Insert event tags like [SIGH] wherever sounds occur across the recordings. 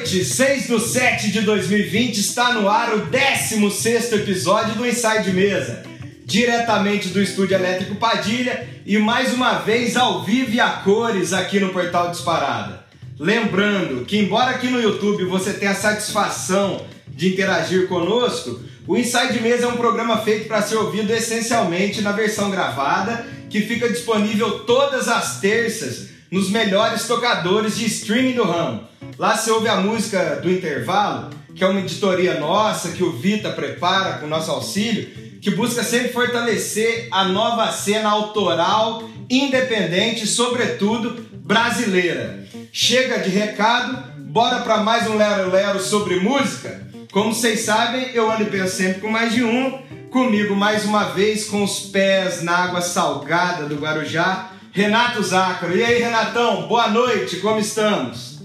noite, 6 do 7 de 2020, está no ar o 16 episódio do Inside Mesa, diretamente do Estúdio Elétrico Padilha e mais uma vez ao vivo e a cores aqui no Portal Disparada. Lembrando que, embora aqui no YouTube você tenha a satisfação de interagir conosco, o Inside Mesa é um programa feito para ser ouvido essencialmente na versão gravada, que fica disponível todas as terças nos melhores tocadores de streaming do ramo. Lá você ouve a música do intervalo, que é uma editoria nossa, que o Vita prepara com nosso auxílio, que busca sempre fortalecer a nova cena autoral, independente, sobretudo brasileira. Chega de recado, bora para mais um Lero Lero sobre música? Como vocês sabem, eu ando penso sempre com mais de um. Comigo mais uma vez com os pés na água salgada do Guarujá, Renato Zácaro. E aí, Renatão, boa noite, como estamos?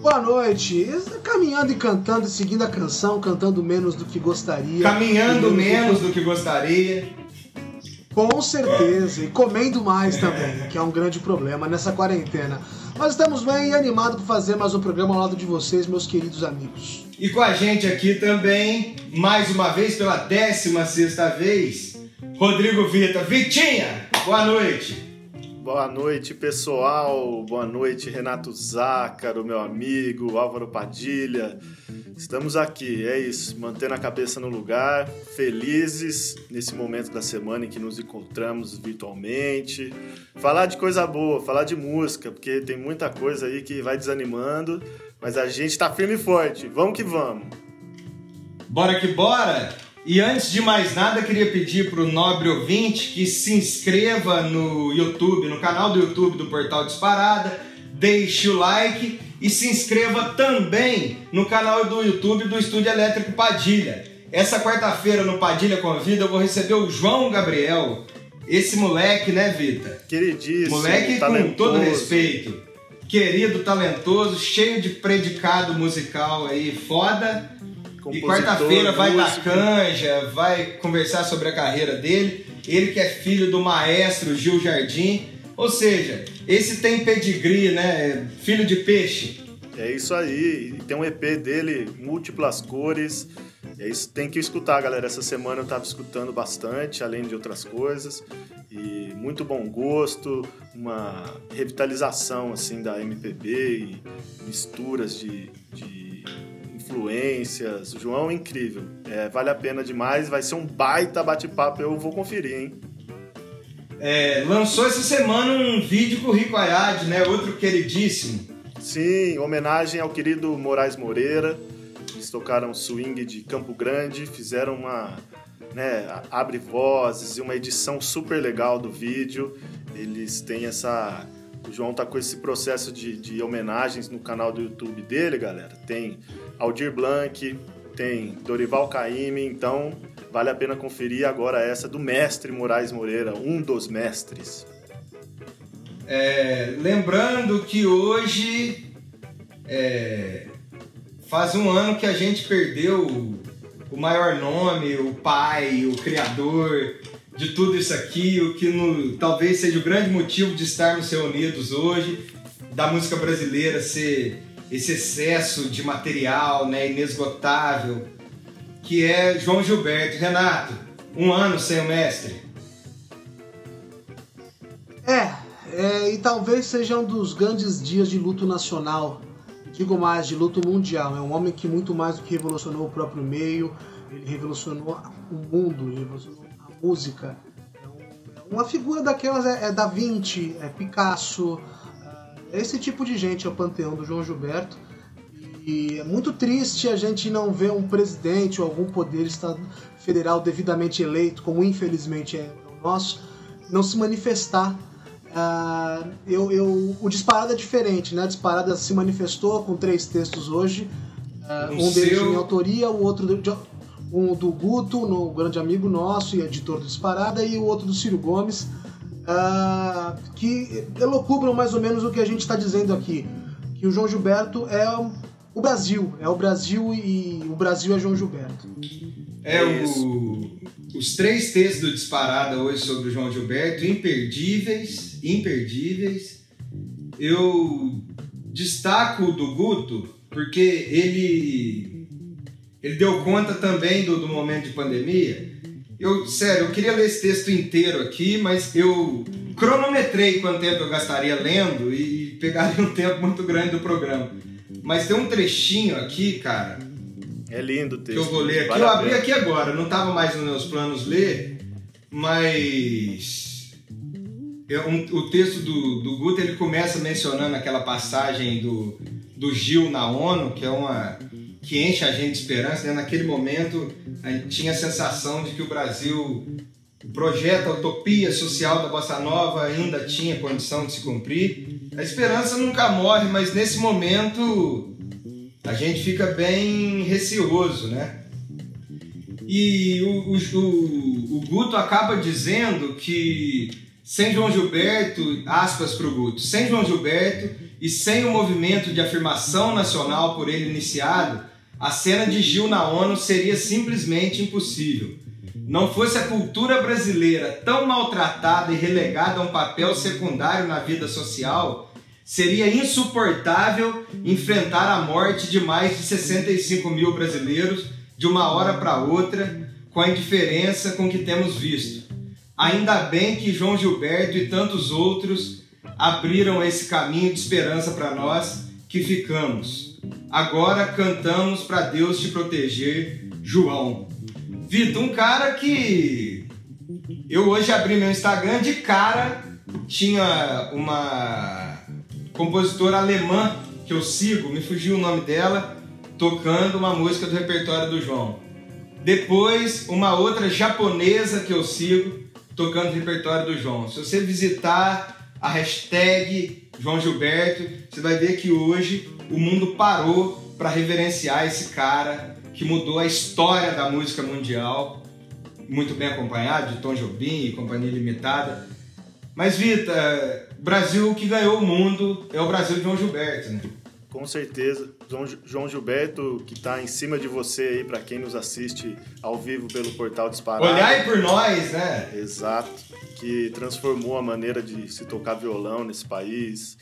Boa noite. Caminhando e cantando, seguindo a canção, cantando menos do que gostaria. Caminhando menos do que gostaria. Com certeza. E comendo mais também, que é um grande problema nessa quarentena. Mas estamos bem animados para fazer mais um programa ao lado de vocês, meus queridos amigos. E com a gente aqui também, mais uma vez, pela 16 sexta vez, Rodrigo Vita. Vitinha, boa noite. Boa noite, pessoal. Boa noite, Renato Zácaro, meu amigo, Álvaro Padilha. Estamos aqui, é isso, mantendo a cabeça no lugar, felizes nesse momento da semana em que nos encontramos virtualmente. Falar de coisa boa, falar de música, porque tem muita coisa aí que vai desanimando, mas a gente tá firme e forte. Vamos que vamos. Bora que bora! E antes de mais nada, queria pedir para o nobre ouvinte que se inscreva no YouTube, no canal do YouTube do Portal Disparada, deixe o like e se inscreva também no canal do YouTube do Estúdio Elétrico Padilha. Essa quarta-feira no Padilha Convida eu vou receber o João Gabriel. Esse moleque, né, Vita? Queridíssimo. Moleque talentoso. com todo respeito. Querido, talentoso, cheio de predicado musical aí, foda e quarta-feira vai dar canja, vai conversar sobre a carreira dele. Ele que é filho do maestro Gil Jardim. Ou seja, esse tem pedigree, né? Filho de peixe. É isso aí. tem um EP dele, múltiplas cores. É isso, tem que escutar, galera. Essa semana eu tava escutando bastante, além de outras coisas. E muito bom gosto, uma revitalização assim da MPB e misturas de, de influências. O João é incrível. É, vale a pena demais. Vai ser um baita bate-papo. Eu vou conferir, hein? É, lançou essa semana um vídeo com o Rico Ayad, né? Outro queridíssimo. Sim, homenagem ao querido Moraes Moreira. Eles tocaram swing de Campo Grande, fizeram uma né, abre vozes e uma edição super legal do vídeo. Eles têm essa o João tá com esse processo de, de homenagens no canal do YouTube dele, galera. Tem Aldir Blanc, tem Dorival Caymmi, então vale a pena conferir agora essa do mestre Moraes Moreira, um dos mestres. É, lembrando que hoje é, faz um ano que a gente perdeu o maior nome, o pai, o criador, de tudo isso aqui, o que no, talvez seja o grande motivo de estarmos reunidos hoje, da música brasileira ser esse excesso de material né, inesgotável, que é João Gilberto. Renato, um ano sem o mestre. É, é, e talvez seja um dos grandes dias de luto nacional, digo mais, de luto mundial. É um homem que muito mais do que revolucionou o próprio meio, ele revolucionou o mundo, ele revolucionou música. É uma figura daquelas é, é Da Vinci, é Picasso, é esse tipo de gente é o panteão do João Gilberto. E é muito triste a gente não ver um presidente ou algum poder federal devidamente eleito, como infelizmente é o nosso, não se manifestar. Uh, eu, eu, o Disparada é diferente, né? A Disparada se manifestou com três textos hoje. Uh, um deles de minha autoria, o outro de, um do Guto, no grande amigo nosso e editor do Disparada, e o outro do Ciro Gomes, uh, que elocubram mais ou menos o que a gente está dizendo aqui, que o João Gilberto é o Brasil, é o Brasil e o Brasil é João Gilberto. É o, os três textos do Disparada hoje sobre o João Gilberto, imperdíveis, imperdíveis. Eu destaco o do Guto porque ele ele deu conta também do, do momento de pandemia. Eu, sério, eu queria ler esse texto inteiro aqui, mas eu cronometrei quanto tempo eu gastaria lendo e pegaria um tempo muito grande do programa. Mas tem um trechinho aqui, cara. É lindo o texto. Que eu vou ler aqui. Eu abri aqui agora, não estava mais nos meus planos ler, mas. É um, o texto do, do Guto ele começa mencionando aquela passagem do, do Gil na ONU, que é uma que enche a gente de esperança. Né? Naquele momento, a gente tinha a sensação de que o Brasil, o projeto, a utopia social da Bossa Nova ainda tinha condição de se cumprir. A esperança nunca morre, mas nesse momento a gente fica bem receoso, né? E o, o, o, Guto acaba dizendo que sem João Gilberto, aspas para o Guto, sem João Gilberto e sem o movimento de afirmação nacional por ele iniciado, a cena de Gil na ONU seria simplesmente impossível. Não fosse a cultura brasileira tão maltratada e relegada a um papel secundário na vida social, seria insuportável enfrentar a morte de mais de 65 mil brasileiros de uma hora para outra, com a indiferença com que temos visto. Ainda bem que João Gilberto e tantos outros abriram esse caminho de esperança para nós que ficamos. Agora cantamos para Deus te proteger, João. Vitor, um cara que eu hoje abri meu Instagram de cara, tinha uma compositora alemã que eu sigo, me fugiu o nome dela, tocando uma música do repertório do João. Depois, uma outra japonesa que eu sigo, tocando o repertório do João. Se você visitar a hashtag João Gilberto, você vai ver que hoje o mundo parou para reverenciar esse cara que mudou a história da música mundial, muito bem acompanhado de Tom Jobim e Companhia Limitada. Mas Vita, Brasil que ganhou o mundo é o Brasil de João Gilberto, né? Com certeza. João Gilberto, que está em cima de você aí, para quem nos assiste ao vivo pelo portal Disparado. Olhai por nós, né? Exato. Que transformou a maneira de se tocar violão nesse país,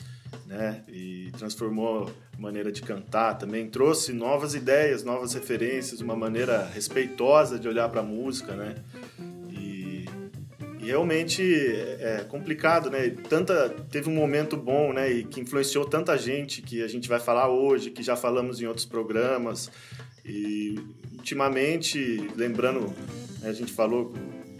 né? E transformou a maneira de cantar também, trouxe novas ideias, novas referências, uma maneira respeitosa de olhar para a música, né? E, e, realmente é complicado, né? Tanta teve um momento bom, né? E que influenciou tanta gente que a gente vai falar hoje, que já falamos em outros programas. E ultimamente, lembrando, né, a gente falou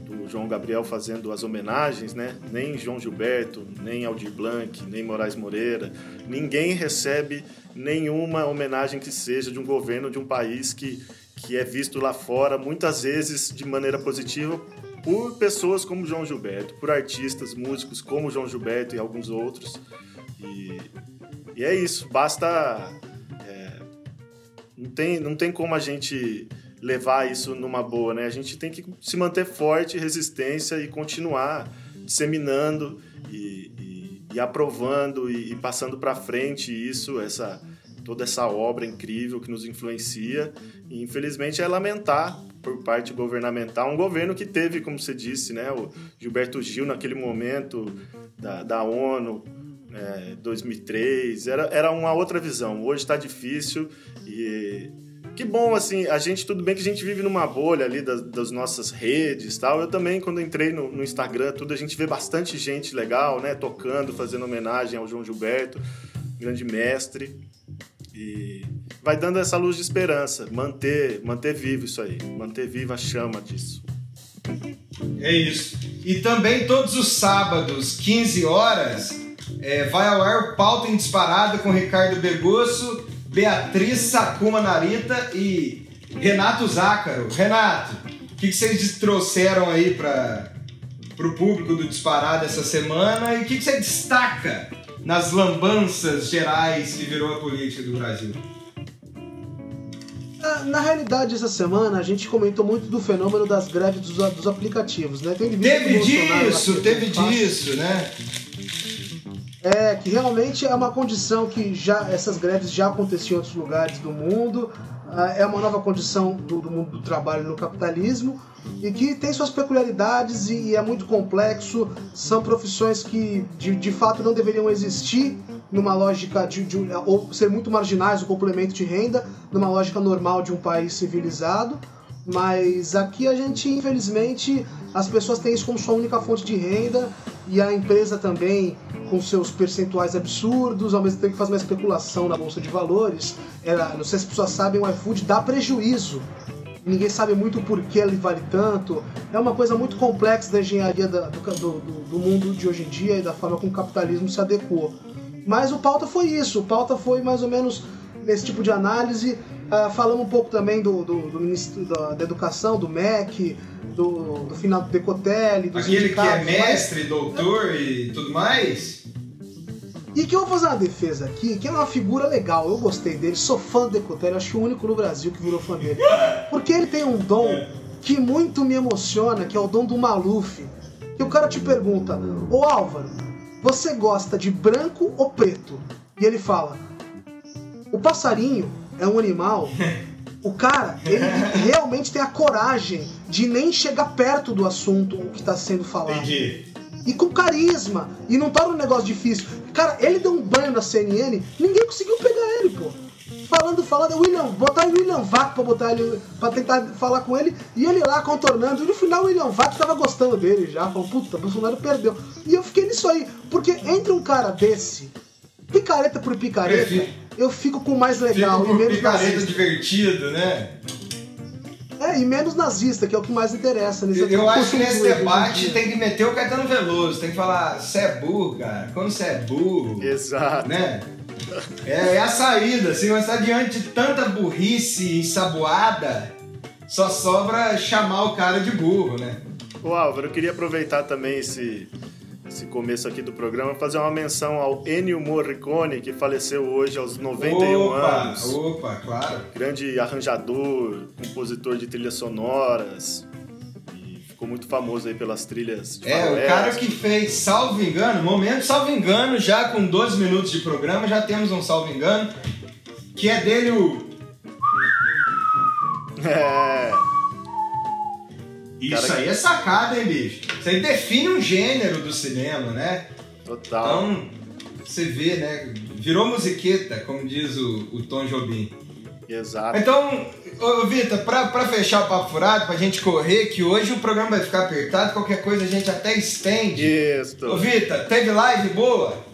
do João Gabriel fazendo as homenagens, né? Nem João Gilberto, nem Aldir Blanc, nem Moraes Moreira, ninguém recebe nenhuma homenagem que seja de um governo de um país que, que é visto lá fora, muitas vezes de maneira positiva, por pessoas como João Gilberto, por artistas, músicos como João Gilberto e alguns outros. E, e é isso, basta. É, não, tem, não tem como a gente levar isso numa boa, né? A gente tem que se manter forte, resistência e continuar disseminando e, e, e aprovando e, e passando para frente isso, essa toda essa obra incrível que nos influencia. E infelizmente é lamentar por parte governamental um governo que teve, como você disse, né, o Gilberto Gil naquele momento da, da ONU, é, 2003, era, era uma outra visão. Hoje está difícil e que bom, assim, a gente, tudo bem que a gente vive numa bolha ali das, das nossas redes tal. Eu também, quando entrei no, no, Instagram, tudo, a gente vê bastante gente legal, né, tocando, fazendo homenagem ao João Gilberto, grande mestre. E vai dando essa luz de esperança, manter, manter vivo isso aí, manter viva a chama disso. É isso. E também todos os sábados, 15 horas, é, vai ao ar o Pauta em Disparada com Ricardo Begosso Beatriz Sakuma Narita e Renato Zácaro. Renato, o que, que vocês trouxeram aí para o público do Disparado essa semana e o que, que você destaca nas lambanças gerais que virou a política do Brasil? Na, na, realidade, essa semana a gente comentou muito do fenômeno das greves dos, dos aplicativos, né? Teve disso, teve disso, né? É, que realmente é uma condição que já essas greves já aconteciam em outros lugares do mundo, ah, é uma nova condição do, do, mundo do trabalho no capitalismo e que tem suas peculiaridades e, e é muito complexo. São profissões que de, de fato não deveriam existir, numa lógica de, de ou ser muito marginais, o complemento de renda, numa lógica normal de um país civilizado. Mas aqui a gente, infelizmente, as pessoas têm isso como sua única fonte de renda e a empresa também com seus percentuais absurdos, ao mesmo tempo que faz uma especulação na bolsa de valores. Ela, não sei se as pessoas sabem, o iFood dá prejuízo. Ninguém sabe muito por que ele vale tanto. É uma coisa muito complexa da engenharia da, do, do, do mundo de hoje em dia e da forma como o capitalismo se adequou. Mas o pauta foi isso. O pauta foi mais ou menos nesse tipo de análise. Uh, falamos um pouco também do, do, do Ministro da, da, Educação, do MEC, do, do final do Decotelli, dos Aquele que é mestre, mas... doutor e tudo mais? E que eu vou fazer uma defesa aqui, que é uma figura legal, eu gostei dele, sou fã do Decotelli, acho que o único no Brasil que virou fã dele. Porque ele tem um dom que muito me emociona, que é o dom do Maluf. Que o cara te pergunta, ô Álvaro, você gosta de branco ou preto? E ele fala, o passarinho é um animal. O cara, ele realmente tem a coragem de nem chegar perto do assunto que está sendo falado. Entendi. E com carisma. E não torna um negócio difícil. Cara, ele deu um banho na CNN, ninguém conseguiu pegar ele, pô. Falando, falando, William, botar o William Vac pra botar ele, pra tentar falar com ele, e ele lá contornando, e no final o William Vac tava gostando dele já, falou, puta, o Bolsonaro perdeu. E eu fiquei nisso aí, porque entre um cara desse, picareta por picareta, eu fico com mais legal e menos picareta nazista. divertido, né? É, e menos nazista, que é o que mais interessa nesse Eu, eu acho que nesse debate tem que meter o Caetano Veloso, tem que falar, você é burro, cara, como você é burro. Exato. Né? É, é a saída, assim, mas tá diante de tanta burrice ensaboada, só sobra chamar o cara de burro, né? Ô Álvaro, eu queria aproveitar também esse, esse começo aqui do programa, fazer uma menção ao Ennio Morricone, que faleceu hoje aos 91 opa, anos. Opa, claro. Grande arranjador, compositor de trilhas sonoras. E ficou muito famoso aí pelas trilhas de É, o cara que fez, salvo engano, momento salvo engano, já com 12 minutos de programa, já temos um salvo engano, que é dele o... [LAUGHS] É... Isso aí é sacada, hein, bicho? Isso aí define um gênero do cinema, né? Total. Então, você vê, né? Virou musiqueta, como diz o, o Tom Jobim. Exato. Então, ô, Vitor, pra, pra fechar o papo furado, pra gente correr, que hoje o programa vai ficar apertado, qualquer coisa a gente até estende. Isso. Ô, Vitor, teve live boa?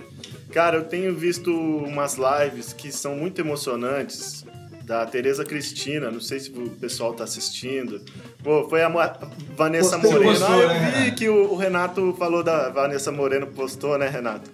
Cara, eu tenho visto umas lives que são muito emocionantes da Tereza Cristina, não sei se o pessoal tá assistindo. Pô, foi a Vanessa Postou, Moreno. postou, ah, eu né, vi que o, o Renato falou da Vanessa Moreno, postou, né, Renato?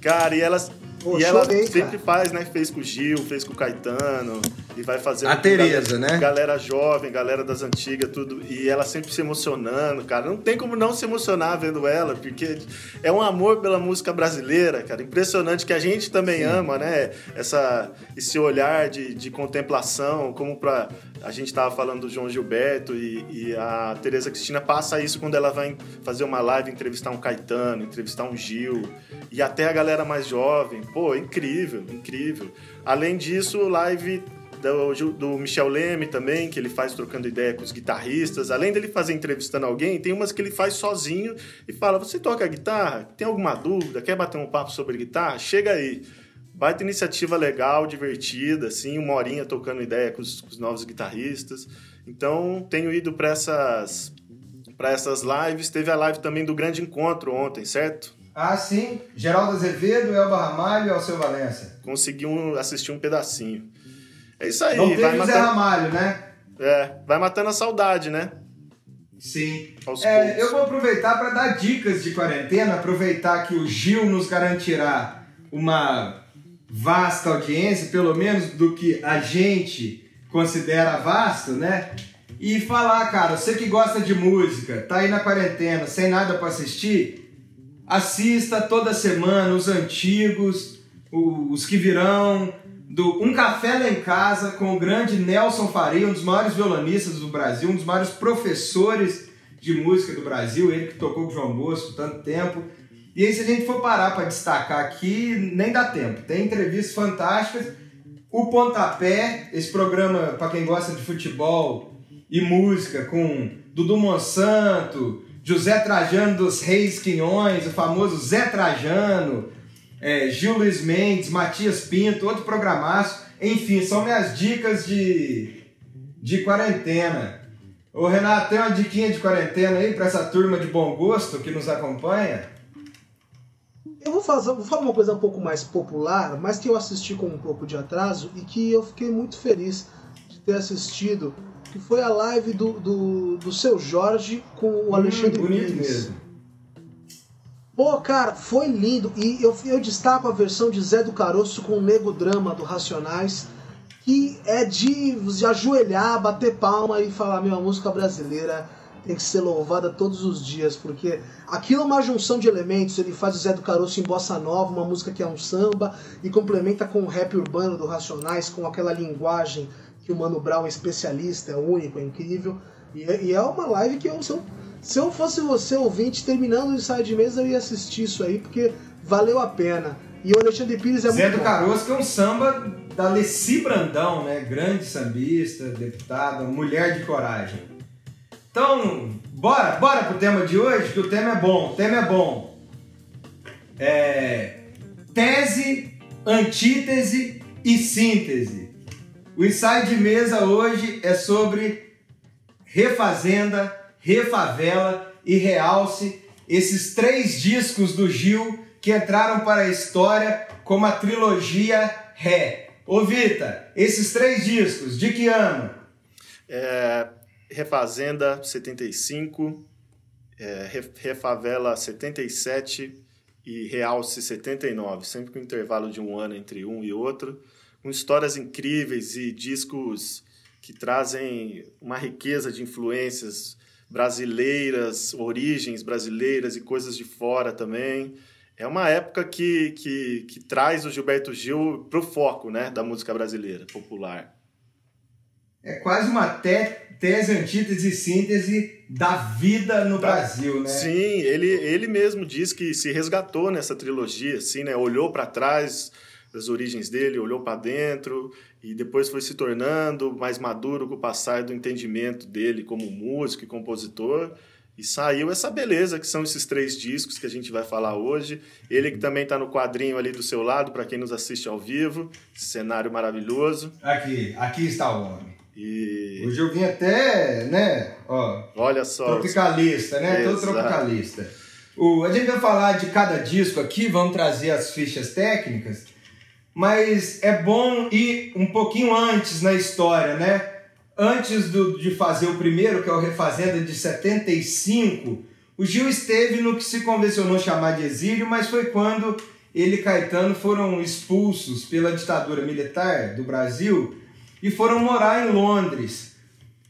Cara, e elas Pô, e ela chorei, sempre cara. faz, né? Fez com o Gil, fez com o Caetano. E vai fazer A Tereza, galera, né? Galera jovem, galera das antigas, tudo. E ela sempre se emocionando, cara. Não tem como não se emocionar vendo ela, porque é um amor pela música brasileira, cara. Impressionante que a gente também ama, né? Essa, esse olhar de, de contemplação, como pra. A gente tava falando do João Gilberto e, e a Tereza Cristina passa isso quando ela vai fazer uma live, entrevistar um Caetano, entrevistar um Gil. E até a galera mais jovem. Pô, incrível, incrível. Além disso, live do, do Michel Leme também, que ele faz trocando ideia com os guitarristas. Além dele fazer entrevistando alguém, tem umas que ele faz sozinho e fala: Você toca guitarra? Tem alguma dúvida? Quer bater um papo sobre guitarra? Chega aí. Baita iniciativa legal, divertida, assim, uma horinha tocando ideia com os, com os novos guitarristas. Então, tenho ido para essas, pra essas lives. Teve a live também do Grande Encontro ontem, certo? Ah, sim. Geraldo Azevedo, Elba Ramalho e Alceu Valença. Consegui um- assistir um pedacinho. É isso aí, Não teve vai matando, Ramalho, né? é, vai matando a saudade, né? Sim. É, eu vou aproveitar para dar dicas de quarentena, aproveitar que o Gil nos garantirá uma vasta audiência, pelo menos do que a gente considera vasto, né? E falar, cara, você que gosta de música, tá aí na quarentena, sem nada para assistir, assista toda semana os antigos, os que virão, do Um Café Lá em Casa com o grande Nelson Faria, um dos maiores violonistas do Brasil, um dos maiores professores de música do Brasil, ele que tocou com o João Bosco tanto tempo. E aí, se a gente for parar para destacar aqui, nem dá tempo. Tem entrevistas fantásticas. O Pontapé, esse programa para quem gosta de futebol e música, com Dudu Monsanto, José Trajano dos Reis Quinhões, o famoso Zé Trajano, é, Gil Luiz Mendes, Matias Pinto, outro programaço. Enfim, são minhas dicas de, de quarentena. Ô Renato, tem uma diquinha de quarentena aí para essa turma de bom gosto que nos acompanha? Eu vou, fazer, vou falar uma coisa um pouco mais popular, mas que eu assisti com um pouco de atraso e que eu fiquei muito feliz de ter assistido, que foi a live do, do, do seu Jorge com o Alexandre hum, bonito Pires. mesmo. Pô, cara, foi lindo. E eu, eu destaco a versão de Zé do Caroço com o Nego Drama do Racionais, que é de, de ajoelhar, bater palma e falar: meu, a música brasileira tem que ser louvada todos os dias, porque aquilo é uma junção de elementos. Ele faz o Zé do Caroço em bossa nova, uma música que é um samba, e complementa com o rap urbano do Racionais, com aquela linguagem que o Mano Brown é especialista, é único, é incrível. E, é- e é uma live que eu, se eu, se eu fosse você ouvinte, terminando o ensaio de mesa, eu ia assistir isso aí, porque valeu a pena. E o Alexandre Pires é Zé muito do bom. Caroço, que é um samba da Leci Brandão, né? Grande sambista, deputada, mulher de coragem. Então, bora, bora pro tema de hoje, que o tema é bom, o tema é bom. É, tese, antítese e síntese. O ensaio de mesa hoje é sobre Refazenda, Refavela e Realce, esses três discos do Gil que entraram para a história como a trilogia Ré. Ô Vita, esses três discos, de que ano? É, Refazenda 75, é, Re- Refavela 77 e Realce 79, sempre com intervalo de um ano entre um e outro, com histórias incríveis e discos que trazem uma riqueza de influências brasileiras, origens brasileiras e coisas de fora também. É uma época que, que, que traz o Gilberto Gil para o foco né, da música brasileira popular. É quase uma te- tese, antítese e síntese da vida no Brasil, né? Sim, ele, ele mesmo diz que se resgatou nessa trilogia, assim, né? Olhou para trás das origens dele, olhou para dentro e depois foi se tornando mais maduro com o passar do entendimento dele como músico e compositor. E saiu essa beleza que são esses três discos que a gente vai falar hoje. Ele que também está no quadrinho ali do seu lado, para quem nos assiste ao vivo. Esse cenário maravilhoso. Aqui, aqui está o homem. E Hoje eu vim até, né, ó, olha só. tropicalista, né? Todo Exato. tropicalista. O, a gente vai falar de cada disco aqui, vamos trazer as fichas técnicas, mas é bom ir um pouquinho antes na história, né? Antes do, de fazer o primeiro, que é o Refazenda de 75, o Gil esteve no que se convencionou chamar de exílio, mas foi quando ele e Caetano foram expulsos pela ditadura militar do Brasil e foram morar em Londres.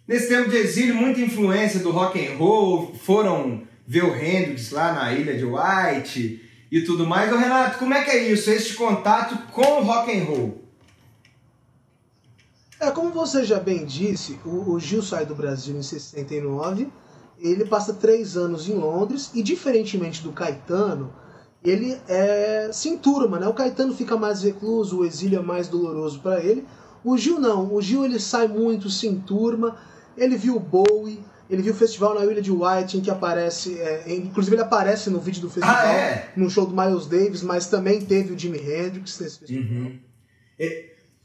Nesse tempo de exílio, muita influência do rock and roll, foram ver o Hendrix lá na ilha de White e tudo mais. Ô Renato, como é que é isso, este contato com o rock and roll? É, como você já bem disse, o, o Gil sai do Brasil em 69, ele passa três anos em Londres e, diferentemente do Caetano, ele é, se enturma, né? O Caetano fica mais recluso, o exílio é mais doloroso para ele. O Gil não, o Gil ele sai muito, se enturma, ele viu o Bowie, ele viu o festival na Ilha de White, em que aparece, é, inclusive ele aparece no vídeo do festival, Ah, é? no show do Miles Davis, mas também teve o Jimi Hendrix nesse festival.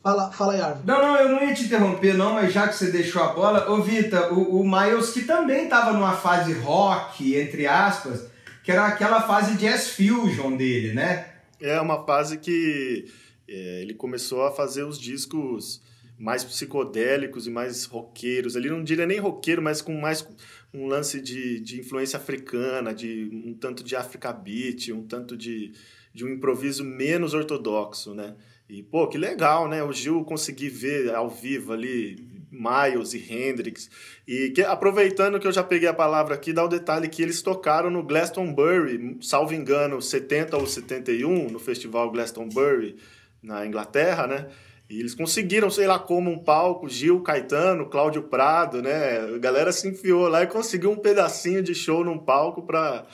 Fala, fala aí, Arvin. Não, não, eu não ia te interromper não, mas já que você deixou a bola, ô Vita, o, o Miles que também estava numa fase rock, entre aspas, que era aquela fase jazz fusion dele, né? É uma fase que é, ele começou a fazer os discos mais psicodélicos e mais roqueiros. Ele não diria nem roqueiro, mas com mais um lance de, de influência africana, de um tanto de Africa Beat, um tanto de, de um improviso menos ortodoxo, né? E, pô, que legal, né? O Gil conseguir ver ao vivo ali Miles e Hendrix. E que, aproveitando que eu já peguei a palavra aqui, dá o detalhe que eles tocaram no Glastonbury, salvo engano, 70 ou 71, no festival Glastonbury, na Inglaterra, né? E eles conseguiram, sei lá como, um palco, Gil, Caetano, Cláudio Prado, né? A galera se enfiou lá e conseguiu um pedacinho de show num palco pra,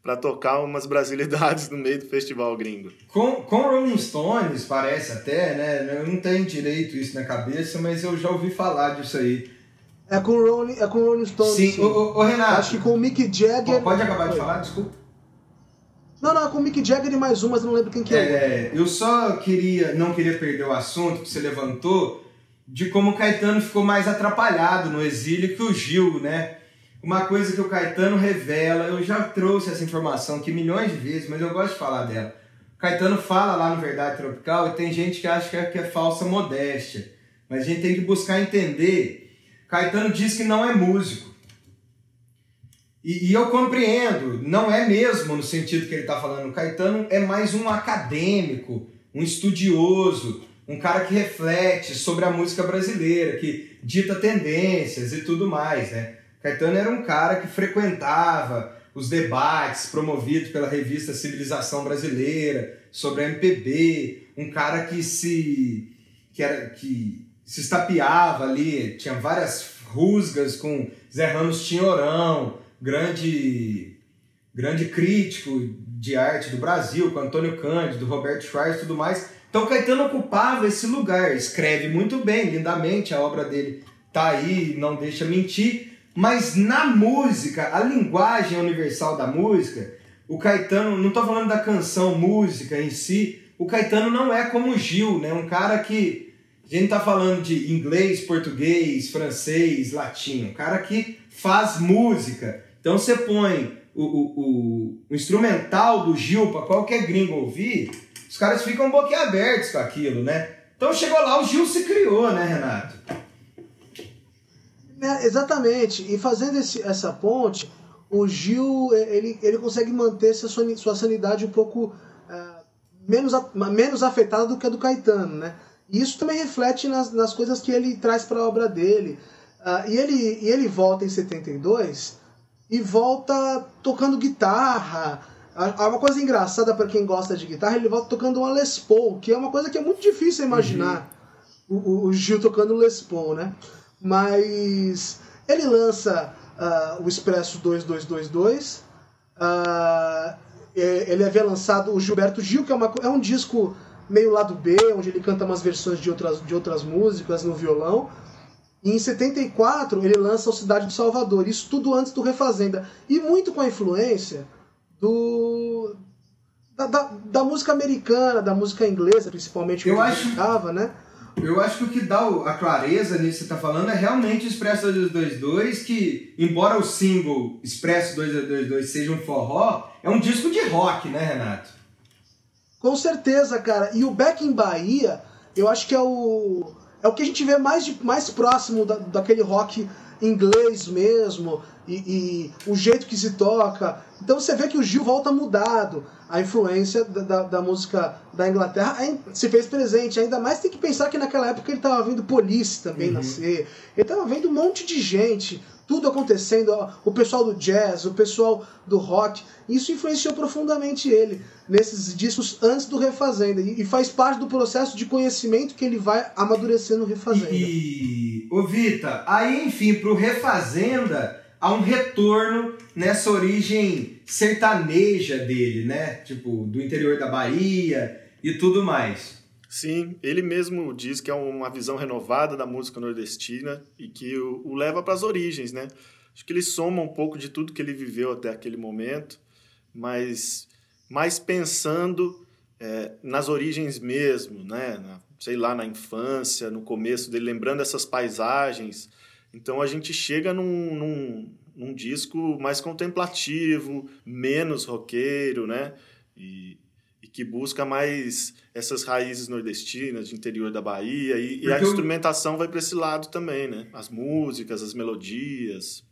pra tocar umas brasilidades no meio do festival gringo. Com, com Rolling Stones, parece até, né? Eu não tenho direito isso na cabeça, mas eu já ouvi falar disso aí. É com o Rolling, é com o Rolling Stones. Sim, sim. ô, ô, ô, Renato, Acho que com o Mick Jagger. pode acabar de falar, desculpa. Não, não, é com o Mick Jagger e mais um, mas não lembro quem que é. É, eu só queria, não queria perder o assunto que você levantou, de como o Caetano ficou mais atrapalhado no exílio que o Gil, né? Uma coisa que o Caetano revela, eu já trouxe essa informação aqui milhões de vezes, mas eu gosto de falar dela. O Caetano fala lá no Verdade Tropical e tem gente que acha que é, que é falsa modéstia. Mas a gente tem que buscar entender. Caetano diz que não é músico. E, e, eu compreendo, não é mesmo no sentido que ele está falando. O Caetano é mais um acadêmico, um estudioso, um cara que reflete sobre a música brasileira, que dita tendências e tudo mais, né? Caetano era um cara que frequentava os debates promovidos pela revista Civilização Brasileira sobre a MPB, um cara que se que era que se estapeava ali, tinha várias rusgas com Zé Ramos Tinhorão, grande grande crítico de arte do Brasil, com Antônio Cândido, Roberto Schwarz e tudo mais. Então Caetano ocupava esse lugar, escreve muito bem, lindamente, a obra dele tá aí, não deixa mentir, mas na música, a linguagem universal da música, o Caetano, não estou falando da canção, música em si, o Caetano não é como o Gil, né? Um cara que a gente está falando de inglês, português, francês, latim, um cara que faz música. Então você põe o, o, o, instrumental do Gil para qualquer gringo ouvir, os caras ficam boquiabertos com aquilo, né? Então chegou lá, o Gil se criou, né, Renato? É, exatamente. E fazendo esse, essa ponte, o Gil ele, ele consegue manter sua, sua sanidade um pouco uh, menos, menos afetada do que a do Caetano, né? E isso também reflete nas, nas coisas que ele traz para a obra dele. Uh, e, ele, e ele volta em 72 e volta tocando guitarra, uma coisa engraçada para quem gosta de guitarra, ele volta tocando uma Les Paul, que é uma coisa que é muito difícil imaginar uhum. o, o, Gil tocando Les Paul, né? Mas ele lança uh, o Expresso 2222, uh, ele havia lançado o Gilberto Gil, que é, uma, é um disco meio lado B, onde ele canta umas versões de outras, de outras músicas no violão. E em 74 ele lança o Cidade de Salvador, isso tudo antes do Refazenda. E muito com a influência do da, da, da, música americana, da música inglesa, principalmente, que eu acho, tava, né? Eu acho que o que dá a clareza nisso que você está falando é realmente o Expresso 222, que, embora o single Expresso 222 seja um forró, é um disco de rock, né, Renato? Com certeza, cara. E o Back in Bahia, eu acho que é o, é o que a gente vê mais, de, mais próximo da, daquele rock inglês mesmo, e, e, o jeito que se toca. Então você vê que o Gil volta mudado. A influência da, da, da música da Inglaterra se fez presente. Ainda mais tem que pensar que naquela época ele estava vendo Police também uhum. nascer. Ele estava vendo um monte de gente. Tudo acontecendo, o pessoal do jazz, o pessoal do rock. Isso influenciou profundamente ele nesses discos antes do Refazenda. E faz parte do processo de conhecimento que ele vai amadurecendo no Refazenda. E, ô Vita, aí enfim, pro Refazenda há um retorno nessa origem sertaneja dele, né? Tipo, do interior da Bahia e tudo mais. Sim, ele mesmo diz que é uma visão renovada da música nordestina e que o, o leva para as origens, né? Acho que ele soma um pouco de tudo que ele viveu até aquele momento, mas mais pensando é, nas origens mesmo, né? Na, sei lá, na infância, no começo dele, lembrando essas paisagens, então a gente chega num, num, num disco mais contemplativo, menos roqueiro, né? E, que busca mais essas raízes nordestinas, de interior da Bahia. E, e a instrumentação vai para esse lado também, né? As músicas, as melodias.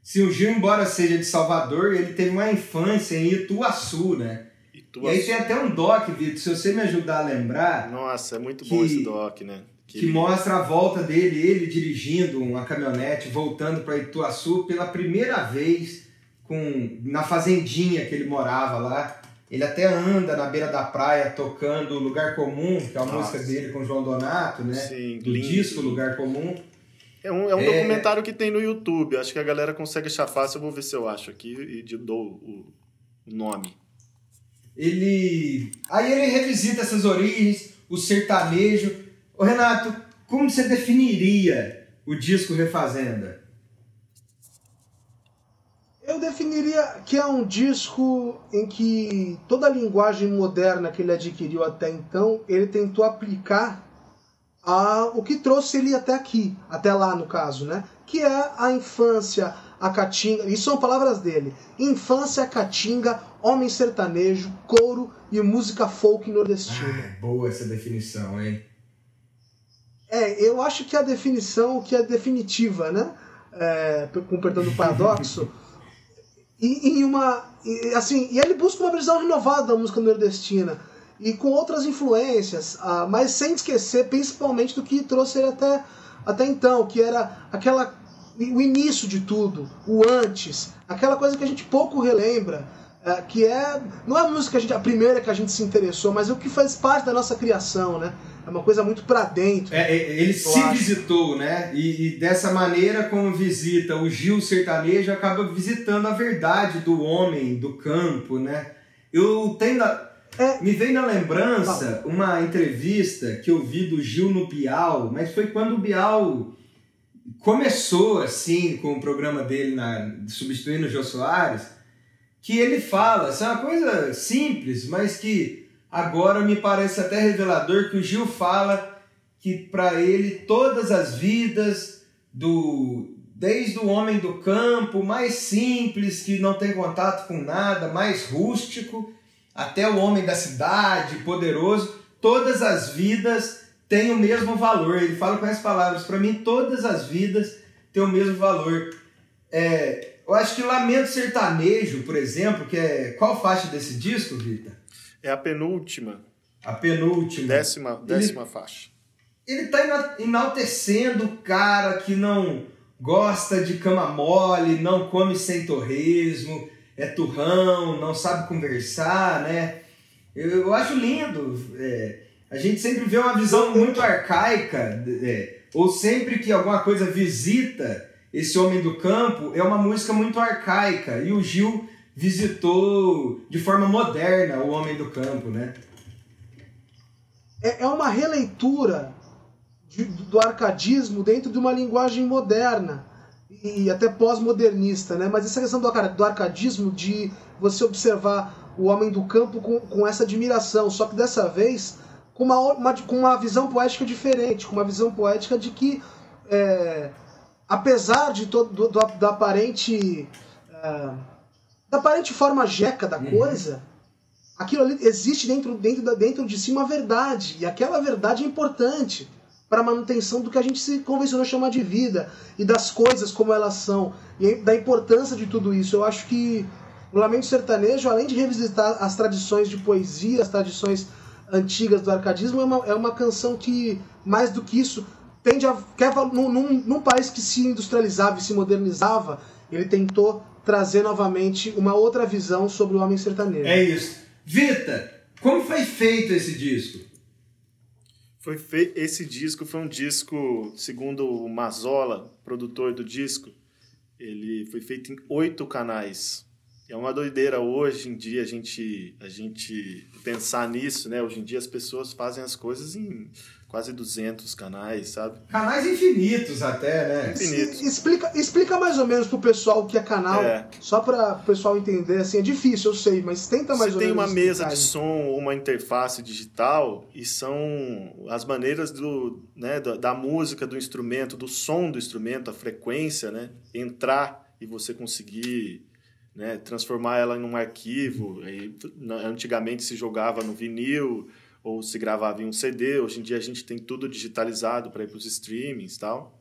Se o Gil, embora seja de Salvador, ele teve uma infância em Ituaçu, né? Ituaçu. E aí tem até um doc, Vitor, se você me ajudar a lembrar. Nossa, é muito bom esse doc, né? que, que mostra a volta dele, ele dirigindo uma caminhonete, voltando para Ituaçu pela primeira vez com na fazendinha que ele morava lá. Ele até anda na beira da praia tocando Lugar Comum, que é a Nossa. música dele com João Donato, né? Sim, Do lindo. disco Lugar Comum. É um, é um é... documentário que tem no YouTube. Acho que a galera consegue achar fácil. Eu vou ver se eu acho aqui e dou o, o nome. Ele. Aí ele revisita essas origens, o sertanejo Ô Renato, como você definiria o disco Refazenda? Eu definiria que é um disco em que toda a linguagem moderna que ele adquiriu até então, ele tentou aplicar a, o que trouxe ele até aqui, até lá no caso, né? Que é a infância, a caatinga, isso são palavras dele. Infância, caatinga, homem sertanejo, couro e música folk nordestina. Ah, boa essa definição, hein? É, eu acho que a definição que é definitiva, né? É, com perdão do [LAUGHS] paradoxo. E, e uma. E, assim, e ele busca uma visão renovada da música nordestina. E com outras influências, ah, mas sem esquecer principalmente do que trouxe ele até, até então, que era aquela o início de tudo, o antes, aquela coisa que a gente pouco relembra, é, que é não é a música a, gente, a primeira que a gente se interessou, mas é o que faz parte da nossa criação, né? É uma coisa muito pra dentro. É, é ele se acho. visitou, né? E, e, dessa maneira, como visita o Gil sertanejo, acaba visitando a verdade do homem, do campo, né? Eu tenho. Na, é, me vem na lembrança uma entrevista que eu vi do Gil no Bial, mas foi quando o Bial começou assim com o programa dele na, substituindo o Jô Soares, que ele fala, assim, é uma coisa simples, mas que agora me parece até revelador que o Gil fala que para ele todas as vidas do desde o homem do campo, mais simples, que não tem contato com nada, mais rústico, até o homem da cidade, poderoso, todas as vidas têm o mesmo valor. Ele fala com essas palavras: para mim, todas as vidas têm o mesmo valor. É, eu acho que Lamento Sertanejo, por exemplo, que é. Qual faixa desse disco, Rita? É a penúltima. A penúltima. Décima, décima ele, faixa. Ele está enaltecendo o cara que não gosta de cama mole, não come sem torresmo, é turrão, não sabe conversar, né? Eu, eu acho lindo. É, a gente sempre vê uma visão muito arcaica, é, ou sempre que alguma coisa visita esse homem do campo, é uma música muito arcaica. E o Gil visitou de forma moderna o homem do campo, né? É, é uma releitura de, do arcadismo dentro de uma linguagem moderna e até pós-modernista, né? Mas essa questão do, do arcadismo, de você observar o homem do campo com, com essa admiração, só que dessa vez com uma, uma, com uma visão poética diferente, com uma visão poética de que, é, apesar de todo do, do, do aparente é, da aparente forma jeca da uhum. coisa, aquilo ali existe dentro, dentro, dentro de si uma verdade, e aquela verdade é importante para a manutenção do que a gente se convencionou chamar de vida e das coisas como elas são, e da importância de tudo isso. Eu acho que o Lamento Sertanejo, além de revisitar as tradições de poesia, as tradições antigas do arcadismo, é uma, é uma canção que, mais do que isso, tende a. Quer, num, num, num país que se industrializava e se modernizava, ele tentou trazer novamente uma outra visão sobre o homem sertanejo. É isso. Vita, como foi feito esse disco? Foi fe... Esse disco foi um disco, segundo o Mazola, produtor do disco, ele foi feito em oito canais. É uma doideira hoje em dia a gente, a gente pensar nisso, né? Hoje em dia as pessoas fazem as coisas em quase 200 canais, sabe? Canais infinitos até, né? Infinitos. Explica, explica mais ou menos pro pessoal o que é canal, é. só para o pessoal entender, assim, é difícil, eu sei, mas tenta mais Você ou menos. tem uma mesa de som, uma interface digital e são as maneiras do, né, da, da música, do instrumento, do som do instrumento, a frequência, né, entrar e você conseguir né, transformar ela em um arquivo. Aí, antigamente se jogava no vinil ou se gravava em um CD. Hoje em dia a gente tem tudo digitalizado para ir para os streamings e tal.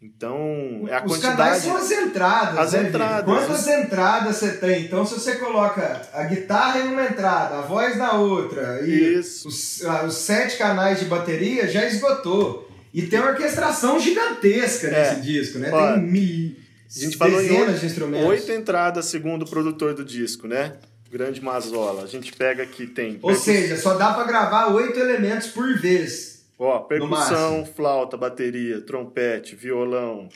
Então, é a Os quantidade... canais são as entradas, As né, entradas. Quantas entradas você tem? Então, se você coloca a guitarra em uma entrada, a voz na outra, e Isso. Os, ah, os sete canais de bateria, já esgotou. E tem uma orquestração gigantesca é. nesse disco, né? Olha, tem mil, a gente falou em oito, oito entradas segundo o produtor do disco, né? Grande Mazola. A gente pega aqui, tem. Ou seja, só dá para gravar oito elementos por vez. Ó, percussão, flauta, bateria, trompete, violão.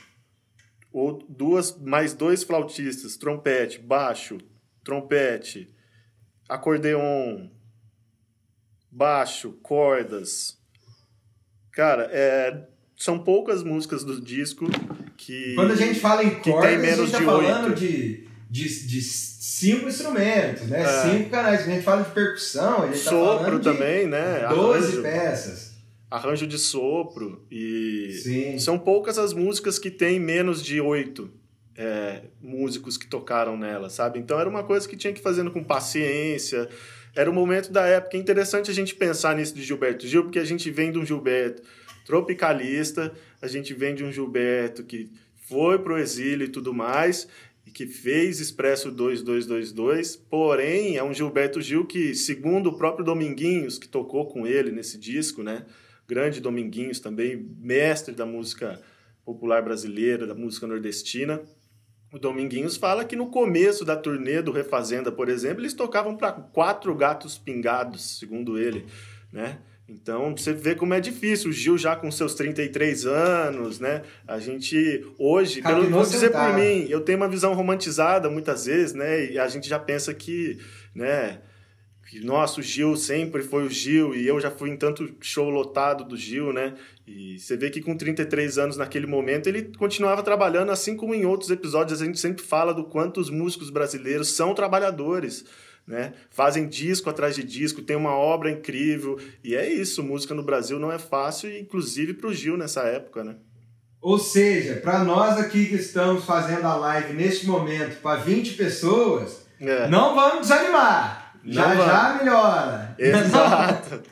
Ou duas, mais dois flautistas, trompete, baixo, trompete, acordeon, baixo, cordas. Cara, é, são poucas músicas do disco que. Quando a gente fala em cordas, a gente tá falando de, de, de cinco instrumentos, né? É. Cinco canais. A gente fala de percussão, a gente tá Sopro falando de também, né? 12 Arranjo, peças. arranjo de sopro. E Sim. são poucas as músicas que têm menos de oito é, músicos que tocaram nela, sabe? Então era uma coisa que tinha que ir fazendo com paciência. Era o momento da época. É interessante a gente pensar nisso de Gilberto Gil, porque a gente vem de um Gilberto tropicalista, a gente vem de um Gilberto que foi pro exílio e tudo mais, e que fez Expresso 2222, porém é um Gilberto Gil que, segundo o próprio Dominguinhos, que tocou com ele nesse disco, né? Grande Dominguinhos também, mestre da música popular brasileira, da música nordestina. O Dominguinhos fala que no começo da turnê do Refazenda, por exemplo, eles tocavam para quatro gatos pingados, segundo ele, né? Então, você vê como é difícil. O Gil já com seus 33 anos, né? A gente hoje, pelo vou dizer por mim, eu tenho uma visão romantizada muitas vezes, né? E a gente já pensa que, né, que nossa, o Gil sempre foi o Gil e eu já fui em tanto show lotado do Gil, né? E você vê que com 33 anos naquele momento ele continuava trabalhando, assim como em outros episódios a gente sempre fala do quanto os músicos brasileiros são trabalhadores, né? Fazem disco atrás de disco, tem uma obra incrível e é isso, música no Brasil não é fácil, inclusive pro Gil nessa época, né? Ou seja, para nós aqui que estamos fazendo a live neste momento para 20 pessoas, É. não vamos desanimar. Não Já vamos. já melhora. Exato.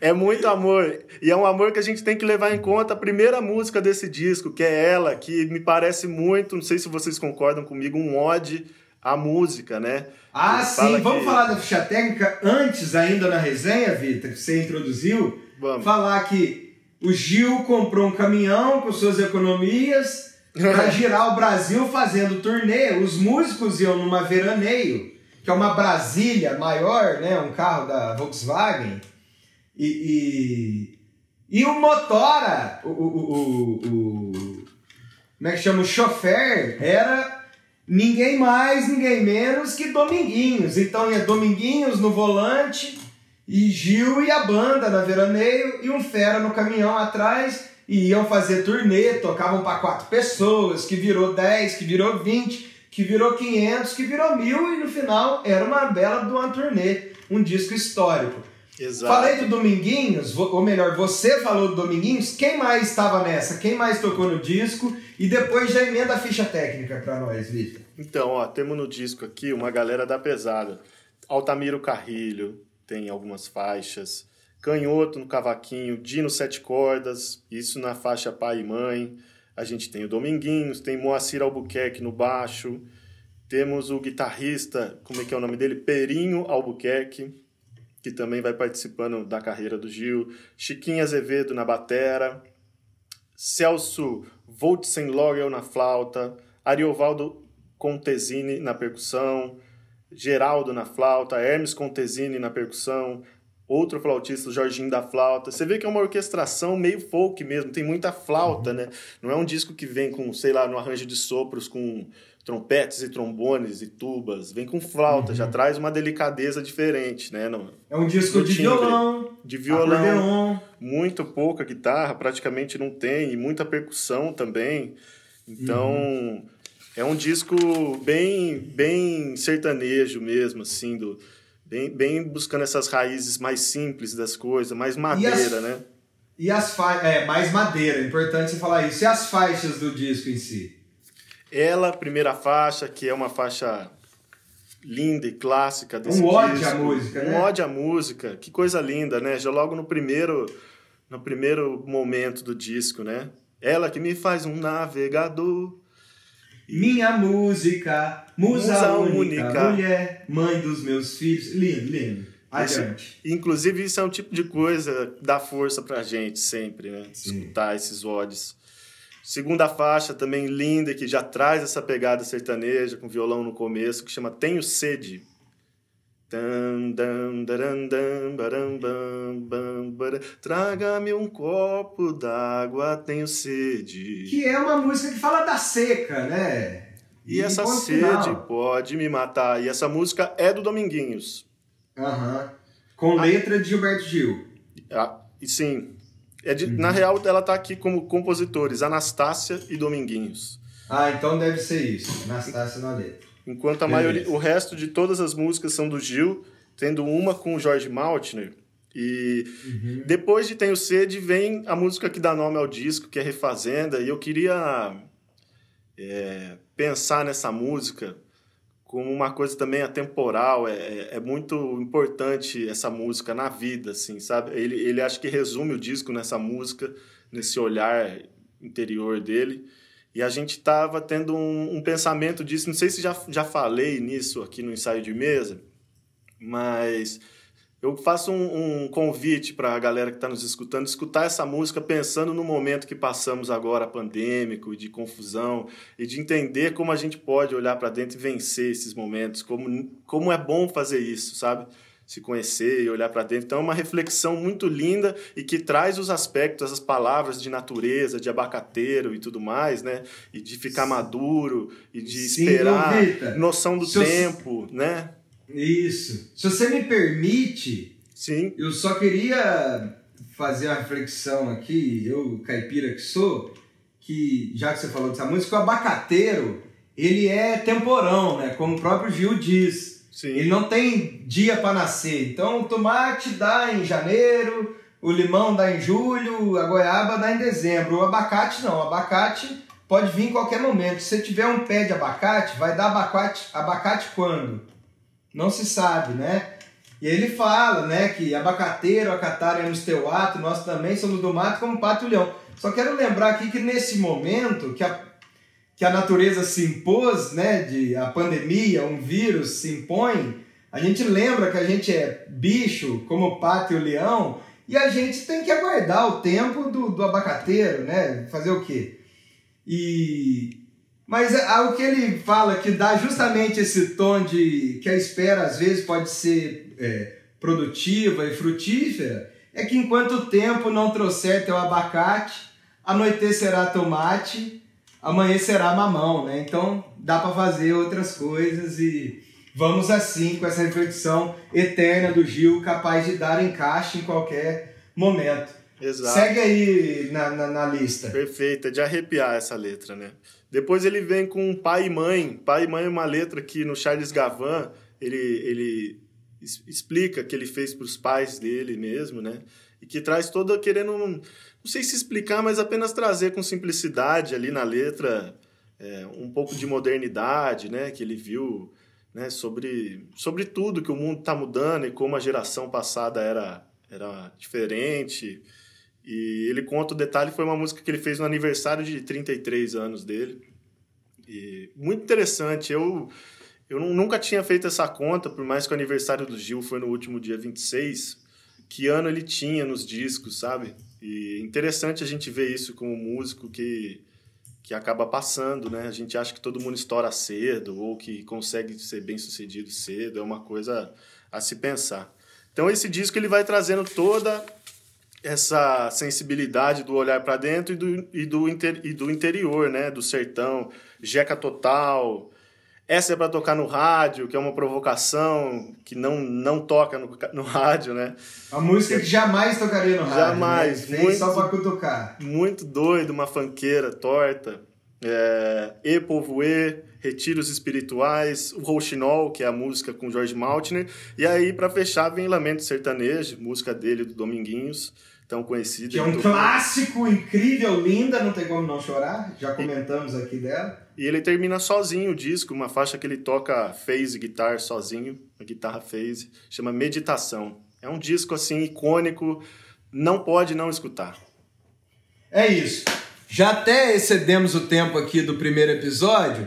É muito amor. E é um amor que a gente tem que levar em conta a primeira música desse disco, que é ela, que me parece muito, não sei se vocês concordam comigo, um ode à música, né? Ah, sim, vamos que- falar da ficha técnica antes ainda na resenha, Vitor, que você introduziu. Vamos. Falar que o Gil comprou um caminhão com suas economias para [LAUGHS] girar o Brasil fazendo turnê. Os músicos iam numa veraneio, que é uma Brasília maior, né? Um carro da Volkswagen. E, e, e o motora, o, o, o, o- como é que chama? O chofer era ninguém mais, ninguém menos que Dominguinhos. Então ia Dominguinhos no volante e Gil e a banda na veraneio e um fera no caminhão atrás e iam fazer turnê, tocavam para quatro pessoas, que virou 10, que virou 20, que virou 500, que virou mil e no final era uma bela de uma turnê, um disco histórico. Exato. Falei do Dominguinhos, ou melhor, você falou do Dominguinhos, quem mais estava nessa? Quem mais tocou no disco? E depois já emenda a ficha técnica para nós, Vitor. Então, ó, temos no disco aqui uma galera da pesada. Altamiro Carrilho tem algumas faixas. Canhoto no cavaquinho, Dino Sete Cordas, isso na faixa pai e mãe. A gente tem o Dominguinhos, tem Moacir Albuquerque no baixo. Temos o guitarrista, como é que é o nome dele? Perinho Albuquerque, que também vai participando da carreira do Gil. Chiquinho Azevedo na batera. Celso Voltsenlogel na flauta, Ariovaldo Contesini na percussão, Geraldo na flauta, Hermes Contesini na percussão, outro flautista, o Jorginho da flauta. Você vê que é uma orquestração meio folk mesmo, tem muita flauta, né? Não é um disco que vem com, sei lá, no arranjo de sopros com trompetes e trombones e tubas, vem com flauta, já traz uma delicadeza diferente, né? No- É um disco de timbre. violão, de violão, acordeon. muito pouca guitarra, praticamente não tem, e muita percussão também. Então, é um disco bem, bem sertanejo mesmo, assim, do, bem, bem buscando essas raízes mais simples das coisas, mais madeira, né? E as. É, mais madeira, é importante você falar isso. E as faixas do disco em si? Ela, primeira faixa, que é uma faixa linda e clássica desse Um disco. à música, um né? ode à música, que coisa linda, né? Já logo no primeiro, no primeiro momento do disco, né? Ela que me faz um navegador. Minha música, musa, Musa única, única. mulher, mãe dos meus filhos. Lindo, lindo. Adiante. Inclusive, isso é um tipo de coisa que dá força pra gente sempre, né? Sim. Escutar esses odes. Segunda faixa também linda, que já traz essa pegada sertaneja, com violão no começo, que chama Tenho Sede. Traga-me um copo d'água, tenho sede. Que é uma música que fala da seca, né? E essa ponto sede final. pode me matar. E essa música é do Dominguinhos. Aham. Com letra de Gilberto Gil. Ah, e sim. É de- Uhum. Na real, ela tá aqui como compositores, Anastácia e Dominguinhos. Ah, então deve ser isso. Anastácia na letra. Enquanto a maioria, o resto de todas as músicas são do Gil, tendo uma com o George Maltner. E uhum. depois de Tenho Sede vem a música que dá nome ao disco, que é Refazenda, e eu queria é, pensar nessa música como uma coisa também atemporal, é, é, é muito importante essa música na vida, assim, sabe? Ele, ele acho que resume o disco nessa música, nesse olhar interior dele. E a gente estava tendo um, um, pensamento disso, não sei se já, já falei nisso aqui no ensaio de mesa, mas eu faço um, um convite para a galera que está nos escutando, escutar essa música pensando no momento que passamos agora pandêmico, de confusão, e de entender como a gente pode olhar para dentro e vencer esses momentos, como, como é bom fazer isso, sabe? Se conhecer e olhar para dentro. Então é uma reflexão muito linda e que traz os aspectos, as palavras de natureza, de abacateiro e tudo mais, né? E de ficar maduro e de Sim, esperar, noção do tempo, né? Isso. Se você me permite, Sim. eu só queria fazer uma reflexão aqui, eu, caipira que sou, que já que você falou dessa música, o abacateiro, ele é temporão, né? Como o próprio Gil diz. Sim. Ele não tem dia para nascer. Então o tomate dá em janeiro, o limão dá em julho, a goiaba dá em dezembro. O abacate não, o abacate pode vir em qualquer momento. Se você tiver um pé de abacate, vai dar abacate, abacate quando? Não se sabe, né? E ele fala, né, que abacateiro, acataro é nos teu ato, nós também somos do mato como pato e leão. Só quero lembrar aqui que nesse momento que a, que a natureza se impôs, né, de a pandemia, um vírus se impõe, a gente lembra que a gente é bicho como o pato e o leão e a gente tem que aguardar o tempo do, do abacateiro, né? Fazer o quê? E mas é, o que ele fala que dá justamente esse tom de que a espera às vezes pode ser é, produtiva e frutífera é que enquanto o tempo não trouxer teu abacate, anoitecerá tomate, amanhecerá mamão, né? Então dá para fazer outras coisas e vamos assim com essa reflexão eterna do Gil, capaz de dar encaixe em qualquer momento. Exato. Segue aí na, na, na lista. Perfeita, de arrepiar essa letra, né? Depois ele vem com Pai e Mãe. Pai e Mãe é uma letra que no Charles Gavan ele, ele explica que ele fez para os pais dele mesmo, né? E que traz toda, querendo, não sei se explicar, mas apenas trazer com simplicidade ali na letra é, um pouco de modernidade, né? Que ele viu né, sobre, sobre tudo que o mundo está mudando e como a geração passada era, era diferente. E ele conta o detalhe, foi uma música que ele fez no aniversário de 33 anos dele. E muito interessante. Eu eu nunca tinha feito essa conta, por mais que o aniversário do Gil foi no último dia 26, que ano ele tinha nos discos, sabe? E interessante a gente ver isso como músico que que acaba passando, né? A gente acha que todo mundo estoura cedo ou que consegue ser bem sucedido cedo, é uma coisa a se pensar. Então esse disco ele vai trazendo toda essa sensibilidade do olhar para dentro e do, e, do inter, e do interior, né? Do sertão, jeca total. Essa é para tocar no rádio, que é uma provocação que não, não toca no, no rádio, né? A música que jamais tocaria no rádio. Jamais. Né? Muito, só para cutucar. Muito doido, uma fanqueira torta. É, e Povoe, Retiros Espirituais, o Rouxinol, que é a música com Jorge Maltner. E aí, para fechar, vem Lamento Sertanejo, música dele do Dominguinhos tão conhecida. Que é um clássico incrível, linda, não tem como não chorar. Já comentamos aqui dela. E ele termina sozinho o disco, uma faixa que ele toca phase guitar sozinho, a guitarra phase, chama Meditação. É um disco assim icônico, não pode não escutar. É isso. Já até excedemos o tempo aqui do primeiro episódio.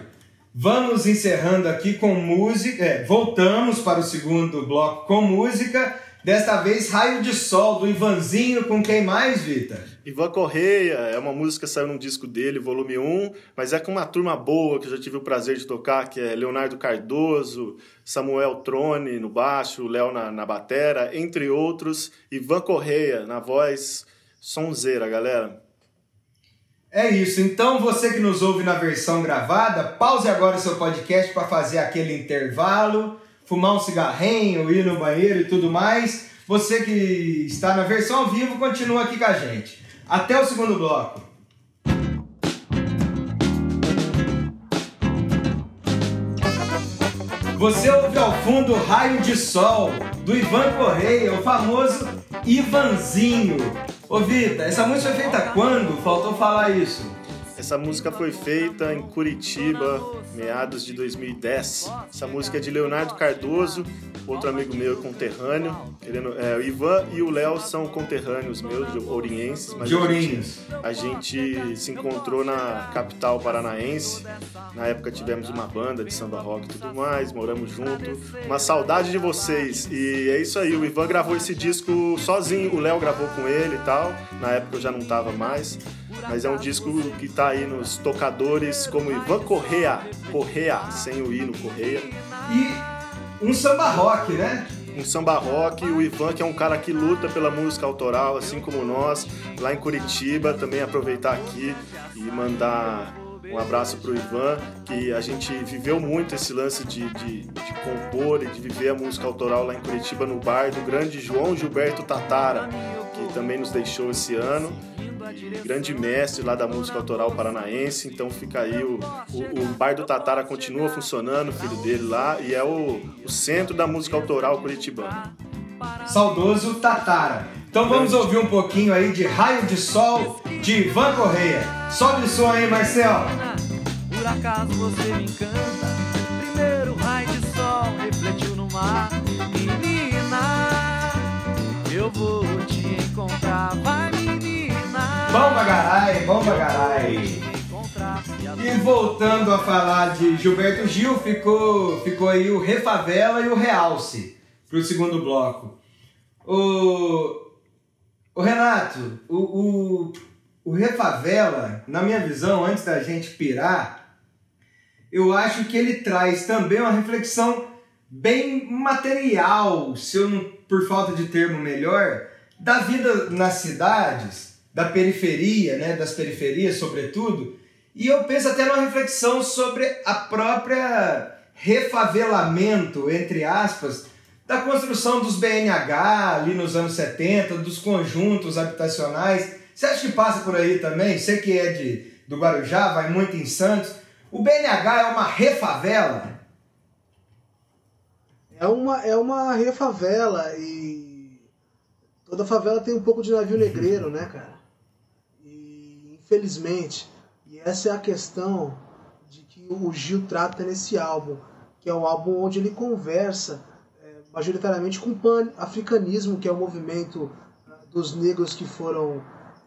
Vamos encerrando aqui com música. É, voltamos para o segundo bloco com música Desta vez, Raio de Sol, do Ivanzinho, com quem mais, Vitor? Ivan Correia, é uma música que saiu num disco dele, volume 1, mas é com uma turma boa que eu já tive o prazer de tocar, que é Leonardo Cardoso, Samuel Trone no baixo, Léo na, na batera, entre outros, Ivan Correia na voz, sonzeira, galera. É isso, então você que nos ouve na versão gravada, pause agora o seu podcast para fazer aquele intervalo fumar um cigarrinho, ir no banheiro e tudo mais. Você que está na versão ao vivo, continua aqui com a gente. Até o segundo bloco. Você ouve ao fundo Raio de Sol, do Ivan Correia, o famoso Ivanzinho. Ô Vita, essa música foi feita quando? Faltou falar isso. Essa música foi feita em Curitiba, meados de 2010. Essa música é de Leonardo Cardoso, outro amigo meu conterrâneo. Querendo, é, o Ivan e o Léo são conterrâneos meus, de orienses. Mas de Ourinhos. A, a gente se encontrou na capital paranaense. Na época tivemos uma banda de samba rock e tudo mais, moramos junto. Uma saudade de vocês. E é isso aí, o Ivan gravou esse disco sozinho, o Léo gravou com ele e tal. Na época eu já não tava mais. Mas é um disco que tá aí nos tocadores como Ivan Correa, Correa, sem o I no Correia. E um samba rock, né? Um samba rock, o Ivan que é um cara que luta pela música autoral, assim como nós, lá em Curitiba, também aproveitar aqui e mandar um abraço pro Ivan, que a gente viveu muito esse lance de, de, de, compor e de viver a música autoral lá em Curitiba, no bar do grande João Gilberto Tatara, que também nos deixou esse ano grande mestre lá da música autoral paranaense. Então fica aí o, o, o Bar do Tatara continua funcionando, o filho dele lá, e é o, o centro da música autoral curitibana. Saudoso Tatara. Então vamos ouvir um pouquinho aí de Raio de Sol de Ivan Correia. Sobe o som aí, Marcel. Por acaso você me encanta. Primeiro raio de sol refletiu no mar. Menina, eu vou Bom bagarai, bom bagarai. E voltando a falar de Gilberto Gil, ficou, ficou aí o Refavela e o Realce para o segundo bloco. O, o Renato, o, o, o Refavela, na minha visão, antes da gente pirar, eu acho que ele traz também uma reflexão bem material, se eu não, por falta de termo melhor, da vida nas cidades da periferia, né, das periferias sobretudo, e eu penso até numa reflexão sobre a própria refavelamento, entre aspas, da construção dos BNH ali nos anos 70, dos conjuntos habitacionais. Você acha que passa por aí também? Você que é de, do Guarujá, vai muito em Santos. O BNH é uma refavela? É uma, é uma refavela e toda favela tem um pouco de navio negreiro, né, cara? Felizmente, e essa é a questão de que o Gil trata nesse álbum, que é um álbum onde ele conversa é, majoritariamente com o pan-africanismo, que é o movimento ah, dos negros que foram,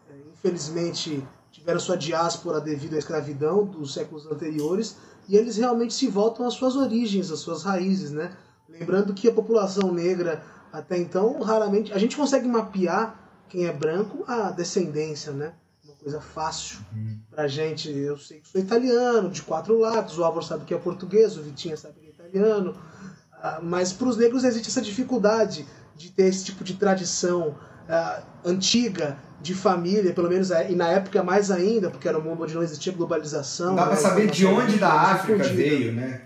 é, infelizmente, tiveram sua diáspora devido à escravidão dos séculos anteriores, e eles realmente se voltam às suas origens, às suas raízes, né? Lembrando que a população negra, até então, raramente... A gente consegue mapear quem é branco a descendência, né? Coisa fácil uhum. pra gente. Eu sei que sou italiano, de quatro lados, o Álvaro sabe que é português, o Vitinha sabe que é italiano. Uh, mas para os negros existe essa dificuldade de ter esse tipo de tradição uh, antiga de família, pelo menos e na época mais ainda, porque era um mundo onde não existia globalização. Dá para saber de onde da África veio, né?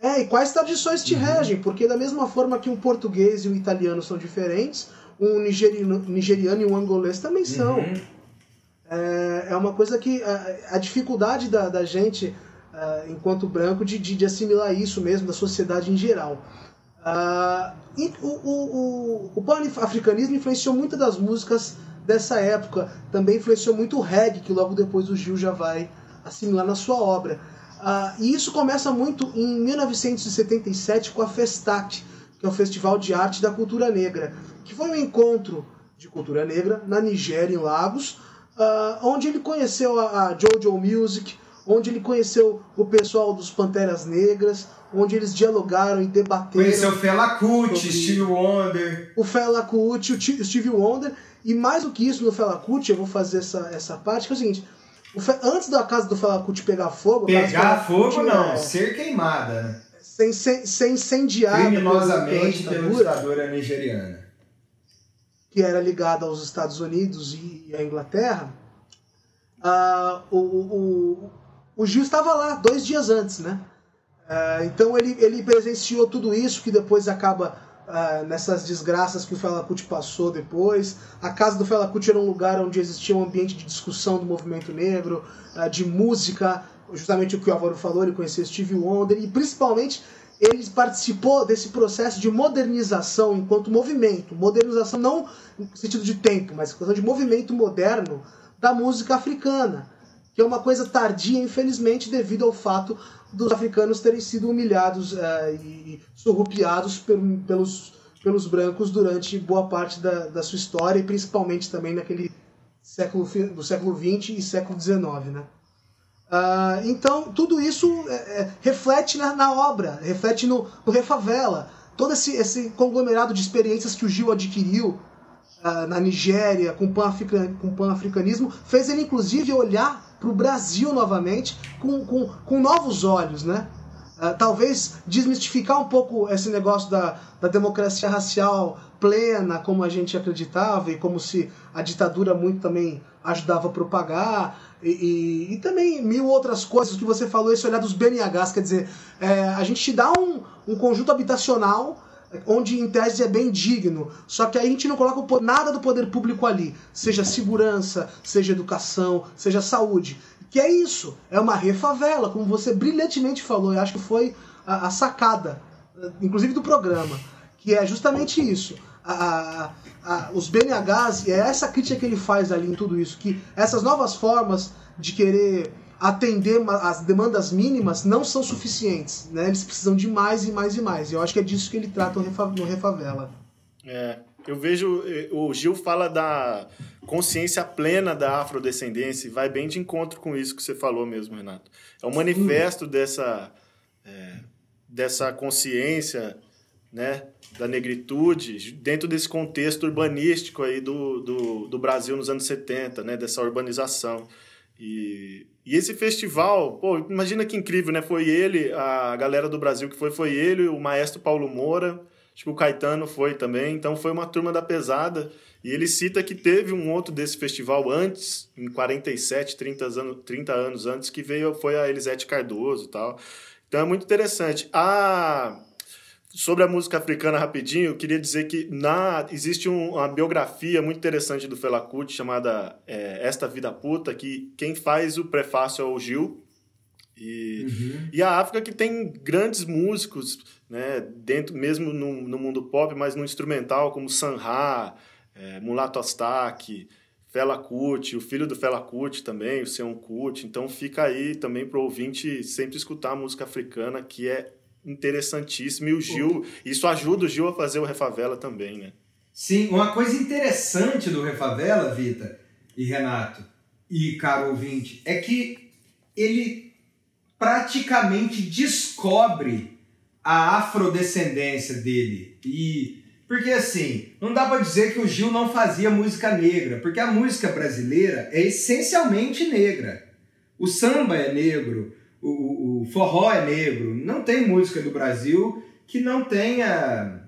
É, e quais tradições te uhum. regem, porque da mesma forma que um português e um italiano são diferentes, um nigeriano, nigeriano e um angolês também são. Uhum é, é uma coisa que a, a dificuldade da, da gente, uh, enquanto branco, de, de, de, assimilar isso mesmo, da sociedade em geral. Uh, e o, o, o, o pan-africanismo influenciou muitas das músicas dessa época, também influenciou muito o reggae, que logo depois o Gil já vai assimilar na sua obra. Uh, e isso começa muito em 1977 com a Festac, que é o Festival de Arte da Cultura Negra, que foi um encontro de cultura negra na Nigéria, em Lagos, uh, onde ele conheceu a, a Jojo Music, onde ele conheceu o pessoal dos Panteras Negras, onde eles dialogaram e debateram. Conheceu o Fela Kuti, Steve Wonder. O Fela Kuti, o Steve Wonder. E mais do que isso, no Fela Kuti, eu vou fazer essa, essa parte, que é o seguinte. O Fe... Antes da casa do Fela Kuti pegar fogo... Pegar fogo Kuti, não, é... ser queimada. Sem, sem, sem incendiar... Criminosamente pela ditadura nigeriana que era ligada aos Estados Unidos e à Inglaterra, uh, o, o, o Gil estava lá dois dias antes, né? Uh, então ele, ele presenciou tudo isso que depois acaba uh, nessas desgraças que o Fela passou depois. A casa do Fela era um lugar onde existia um ambiente de discussão do movimento negro, de música, justamente o que o Álvaro falou, ele conhecia Steve Wonder e principalmente ele participou desse processo de modernização enquanto movimento. Modernização não no sentido de tempo, mas questão de movimento moderno da música africana, que é uma coisa tardia, infelizmente, devido ao fato dos africanos terem sido humilhados uh, e surrupiados pelos, pelos brancos durante boa parte da, da sua história e principalmente também naquele século do século XX e século XIX, né? Uh, então tudo isso é, é, reflete na, na, obra, reflete no, no Refavela, todo esse, esse conglomerado de experiências que o Gil adquiriu uh, na Nigéria com o pan-africanismo fez ele inclusive olhar para o Brasil novamente com, com, com novos olhos, né? Uh, talvez desmistificar um pouco esse negócio da, da democracia racial plena, como a gente acreditava, e como se a ditadura muito também ajudava a propagar, e, e, e também mil outras coisas. Que você falou, esse olhar dos BNHs, quer dizer, é, a gente te dá um, um conjunto habitacional onde em tese é bem digno, só que a gente não coloca nada do poder público ali, seja segurança, seja educação, seja saúde. Que é isso, é uma refavela, como você brilhantemente falou, eu acho que foi a, a sacada, inclusive do programa, que é justamente isso. A, a, os BNHs, e é essa crítica que ele faz ali em tudo isso, que essas novas formas de querer atender as demandas mínimas não são suficientes, né? Eles precisam de mais e mais e mais. E eu acho que é disso que ele trata no Refavela. É, eu vejo, eh, o Gil fala da consciência plena da afrodescendência vai bem de encontro com isso que você falou mesmo, Renato. É um manifesto dessa, é, dessa consciência, né, da negritude dentro desse contexto urbanístico aí do, do, do Brasil nos anos 70, né, dessa urbanização. E, e esse festival, pô, imagina que incrível, né? Foi ele, a galera do Brasil que foi, foi ele, o maestro Paulo Moura, acho que o Caetano foi também, então foi uma turma da pesada. E ele cita que teve um outro desse festival antes, em 47, 30 anos, 30 anos antes, que veio, foi a Elisete Cardoso e tal. Então é muito interessante. A Sobre a música africana, rapidinho, eu queria dizer que na, existe um, uma biografia muito interessante do Fela Kuti chamada é, Esta Vida Puta, que quem faz o prefácio é o Gil. E, uhum. e a África que tem grandes músicos, né, dentro mesmo no, no mundo pop, mas no instrumental, como Sanha, é, Mulato Astaque, Fela Kuti, o filho do Fela Kuti também, o Seon Kuti. Então fica aí também para o ouvinte sempre escutar a música africana, que é interessantíssimo. E o Gil, isso ajuda o Gil a fazer o Refavela também, né? Sim, uma coisa interessante do Refavela, Vita e Renato, e caro ouvinte, é que ele praticamente descobre a afrodescendência dele. E porque assim, não dá para dizer que o Gil não fazia música negra, porque a música brasileira é essencialmente negra. O samba é negro, o, o, forró é negro. Não tem música do Brasil que não tenha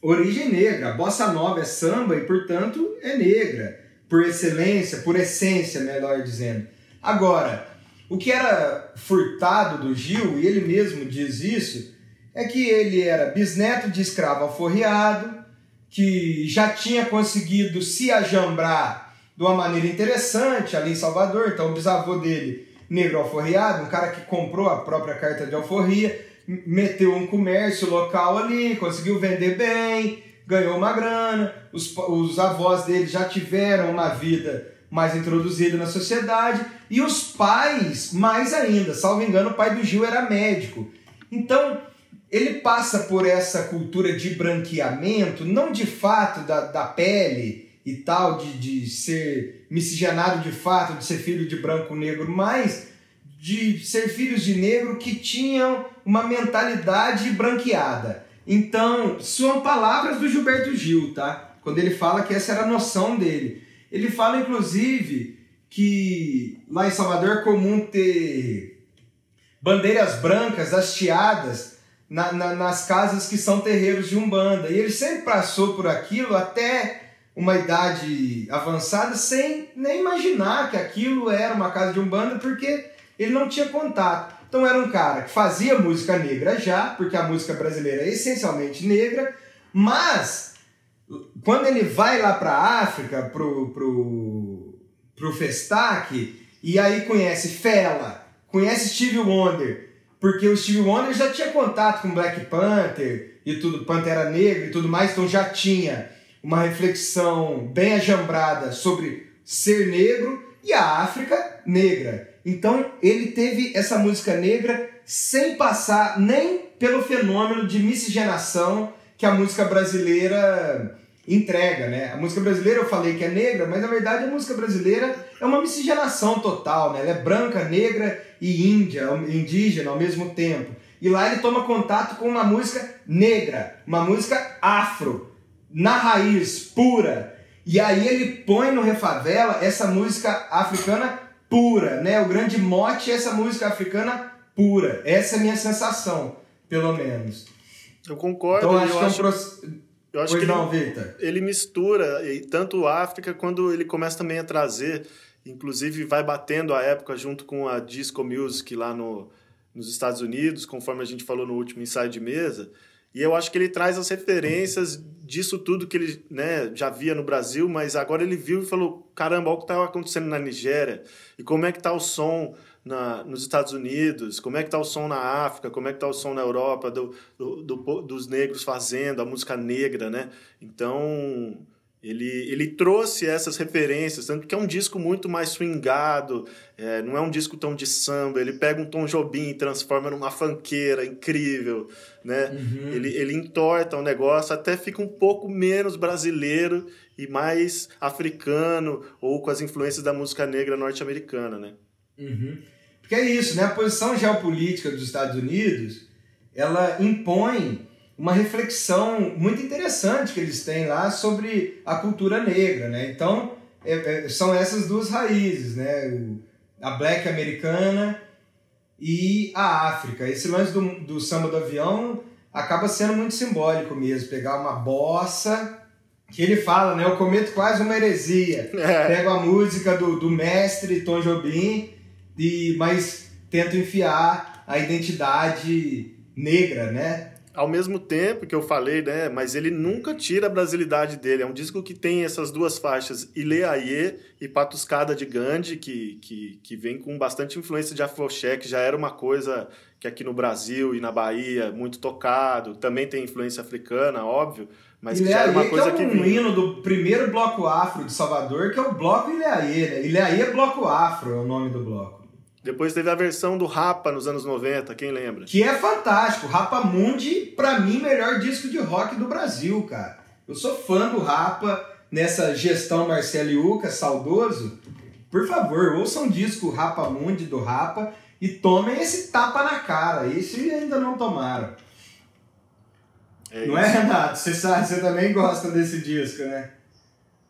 origem negra. A bossa nova é samba e, portanto, é negra. Por excelência, por essência, melhor dizendo. Agora, o que era furtado do Gil, e ele mesmo diz isso, é que ele era bisneto de escravo alforriado, que já tinha conseguido se ajambrar de uma maneira interessante ali em Salvador. Então, o bisavô dele negro alforriado, um cara que comprou a própria carta de alforria, meteu um comércio local ali, conseguiu vender bem, ganhou uma grana, os, os avós dele já tiveram uma vida mais introduzida na sociedade, e os pais, mais ainda, salvo engano, o pai do Gil era médico. Então, ele passa por essa cultura de branqueamento, não de fato da, da pele, e tal, de, de ser miscigenado de fato, de ser filho de branco negro, mas de ser filhos de negro que tinham uma mentalidade branqueada. Então, são palavras do Gilberto Gil, tá? Quando ele fala que essa era a noção dele. Ele fala, inclusive, que lá em Salvador é comum ter bandeiras brancas hasteadas na, na, nas casas que são terreiros de Umbanda. E ele sempre passou por aquilo até uma idade avançada sem nem imaginar que aquilo era uma casa de umbanda porque ele não tinha contato. Então era um cara que fazia música negra já, porque a música brasileira é essencialmente negra, mas quando ele vai lá para a África, pro, pro, pro Festac, e aí conhece Fela, conhece Steve Wonder, porque o Steve Wonder já tinha contato com Black Panther e tudo, Pantera Negra e tudo mais, então já tinha uma reflexão bem ajambrada sobre ser negro e a África negra. Então ele teve essa música negra sem passar nem pelo fenômeno de miscigenação que a música brasileira entrega, né? A música brasileira eu falei que é negra, mas na verdade a música brasileira é uma miscigenação total, né? Ela é branca, negra e índia, indígena ao mesmo tempo. E lá ele toma contato com uma música negra, uma música afro, na raiz, pura. E aí ele põe no Refavela essa música africana pura, né? O grande mote é essa música africana pura. Essa é a minha sensação, pelo menos. Eu concordo. Então acho eu que acho, é um eu acho Pois que não, ele, Vitor. ele mistura tanto África quando ele começa também a trazer, inclusive vai batendo a época junto com a disco music lá no, nos Estados Unidos, conforme a gente falou no último ensaio de mesa. E eu acho que ele traz as referências disso tudo que ele né, já via no Brasil, mas agora ele viu e falou: caramba, olha o que está acontecendo na Nigéria, e como é que está o som na, nos Estados Unidos, como é que está o som na África, como é que está o som na Europa, do, do, do dos negros fazendo, a música negra, né? Então, ele, ele trouxe essas referências, tanto que é um disco muito mais swingado, é, não é um disco tão de samba, ele pega um Tom Jobim e transforma numa fanqueira incrível, né? Ele, ele entorta o negócio, até fica um pouco menos brasileiro e mais africano, ou com as influências da música negra norte-americana, né? Uhum. Porque é isso, né? A posição geopolítica dos Estados Unidos, ela impõe uma reflexão muito interessante que eles têm lá sobre a cultura negra, né? Então, é- é- são essas duas raízes, né? O- a black americana e a África. Esse lance do, do samba do avião acaba sendo muito simbólico mesmo, pegar uma bossa, que ele fala, né? Eu cometo quase uma heresia. [LAUGHS] É. Pego a música do, do mestre Tom Jobim, e, mas tento enfiar a identidade negra, né? Ao mesmo tempo que eu falei, né? Mas ele nunca tira a brasilidade dele. É um disco que tem essas duas faixas, Ile Aie e Patuscada de Gandhi, que, que, que vem com bastante influência de afroché, que já era uma coisa que aqui no Brasil e na Bahia muito tocado. Também tem influência africana, óbvio, mas que já era uma Ileaê, coisa que que é um vinha. hino do primeiro bloco afro de Salvador, que é o bloco Ileaê, né? Ileaê é bloco afro, é o nome do bloco. Depois teve a versão do Rapa nos anos 90, quem lembra? Que é fantástico. Rapa Mundi, pra mim, melhor disco de rock do Brasil, cara. Eu sou fã do Rapa nessa gestão Marcelo Iuca, saudoso. Por favor, ouçam um disco Rapa Mundi do Rapa e tomem esse tapa na cara. Esse ainda não tomaram. É não é, Renato? Você sabe, você também gosta desse disco, né?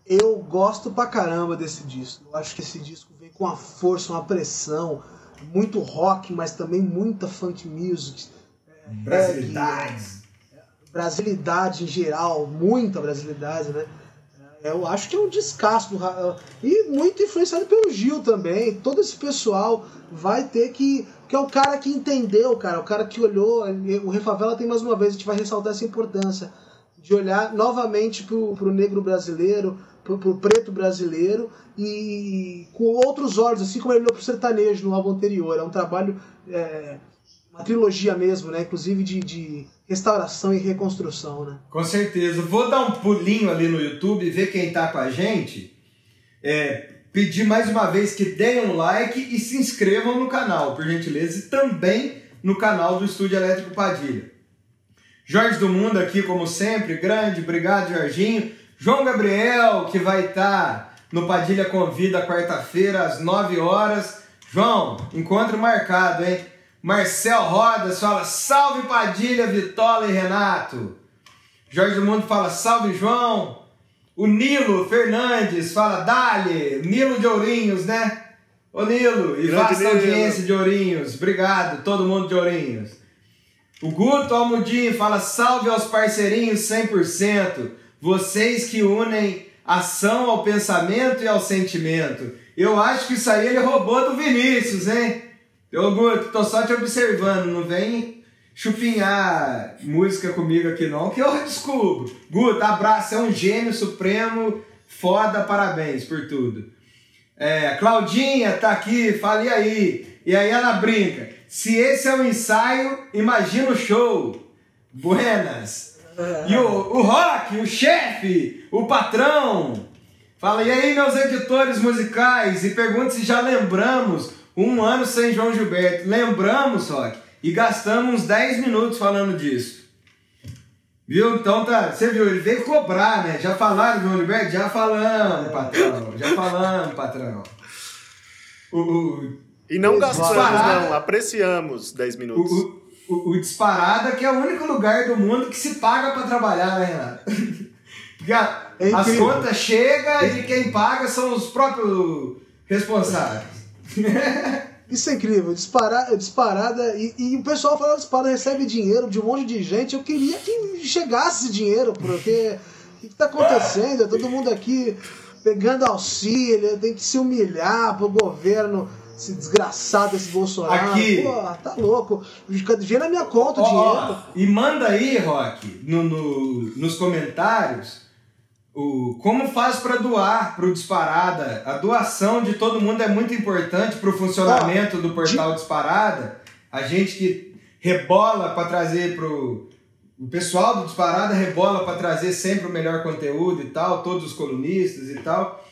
Eu gosto pra caramba desse disco. Eu acho que esse disco vem com uma força, uma pressão, muito rock, mas também muita funk music, Brasilidades. brasilidade em geral, muita brasilidade, né? Eu acho que é um descasso do e muito influenciado pelo Gil também. Todo esse pessoal vai ter que que é o cara que entendeu, cara, o cara que olhou. O Refavela tem mais uma vez a gente vai ressaltar essa importância de olhar novamente pro, pro negro brasileiro, pro, pro preto brasileiro e com outros olhos, assim como ele olhou pro sertanejo no álbum anterior. É um trabalho, é, uma trilogia mesmo, né? Inclusive de, de restauração e reconstrução, né? Com certeza. Vou dar um pulinho ali no YouTube, ver quem tá com a gente. É, pedir mais uma vez que deem um like e se inscrevam no canal, por gentileza, e também no canal do Estúdio Elétrico Padilha. Jorge do Mundo aqui, como sempre, grande, obrigado, Jorginho. João Gabriel, que vai estar no Padilha Convida quarta-feira, às 9 horas. João, encontro marcado, hein? Marcel Rodas fala: salve Padilha, Vitola e Renato. Jorge do Mundo fala: salve João. O Nilo Fernandes fala: Dali, Nilo de Ourinhos, né? Ô Nilo, e Grande vasta audiência de Ourinhos. Obrigado, todo mundo de Ourinhos. O Guto Almudinho fala: salve aos parceirinhos 100%. Vocês que unem ação ao pensamento e ao sentimento. Eu acho que isso aí ele roubou do Vinícius, hein? Ô Guto, tô só te observando, não vem chupinhar música comigo aqui não, que eu descubro. Guto, abraço, é um gênio supremo, foda, parabéns por tudo. É, Claudinha tá aqui, fala e aí? E aí ela brinca. Se esse é o ensaio, imagina o show. Buenas. E o, o rock, o chefe, o patrão. Fala, e aí, meus editores musicais? E pergunta se já lembramos um ano sem João Gilberto. Lembramos, Rock. E gastamos uns 10 minutos falando disso. Viu? Então tá. Você viu, ele veio cobrar, né? Já falaram do João Gilberto? Já falamos, patrão. Já falamos, patrão. O, o, E não gastamos, não. Apreciamos 10 o, minutos. o, o, o Disparada, que é o único lugar do mundo que se paga pra trabalhar, né, Renato? [LAUGHS] Porque a- É as contas chegam e quem paga são os próprios responsáveis. [LAUGHS] Isso é incrível, disparada, disparada e, e o pessoal falando disparada recebe dinheiro de um monte de gente. Eu queria que chegasse esse dinheiro, porque o que, que tá acontecendo? É todo mundo aqui pegando auxílio, tem que se humilhar pro governo, esse desgraçado, esse Bolsonaro. Aqui. Pô, tá louco. Vem na minha conta o Ó, dinheiro. ó, e manda aí, Rock, no, no- nos comentários, o, como faz para doar pro Disparada. A doação de todo mundo é muito importante pro funcionamento do portal Disparada. A gente que rebola para trazer pro. O pessoal do Disparada rebola para trazer sempre o melhor conteúdo e tal, todos os colunistas e tal.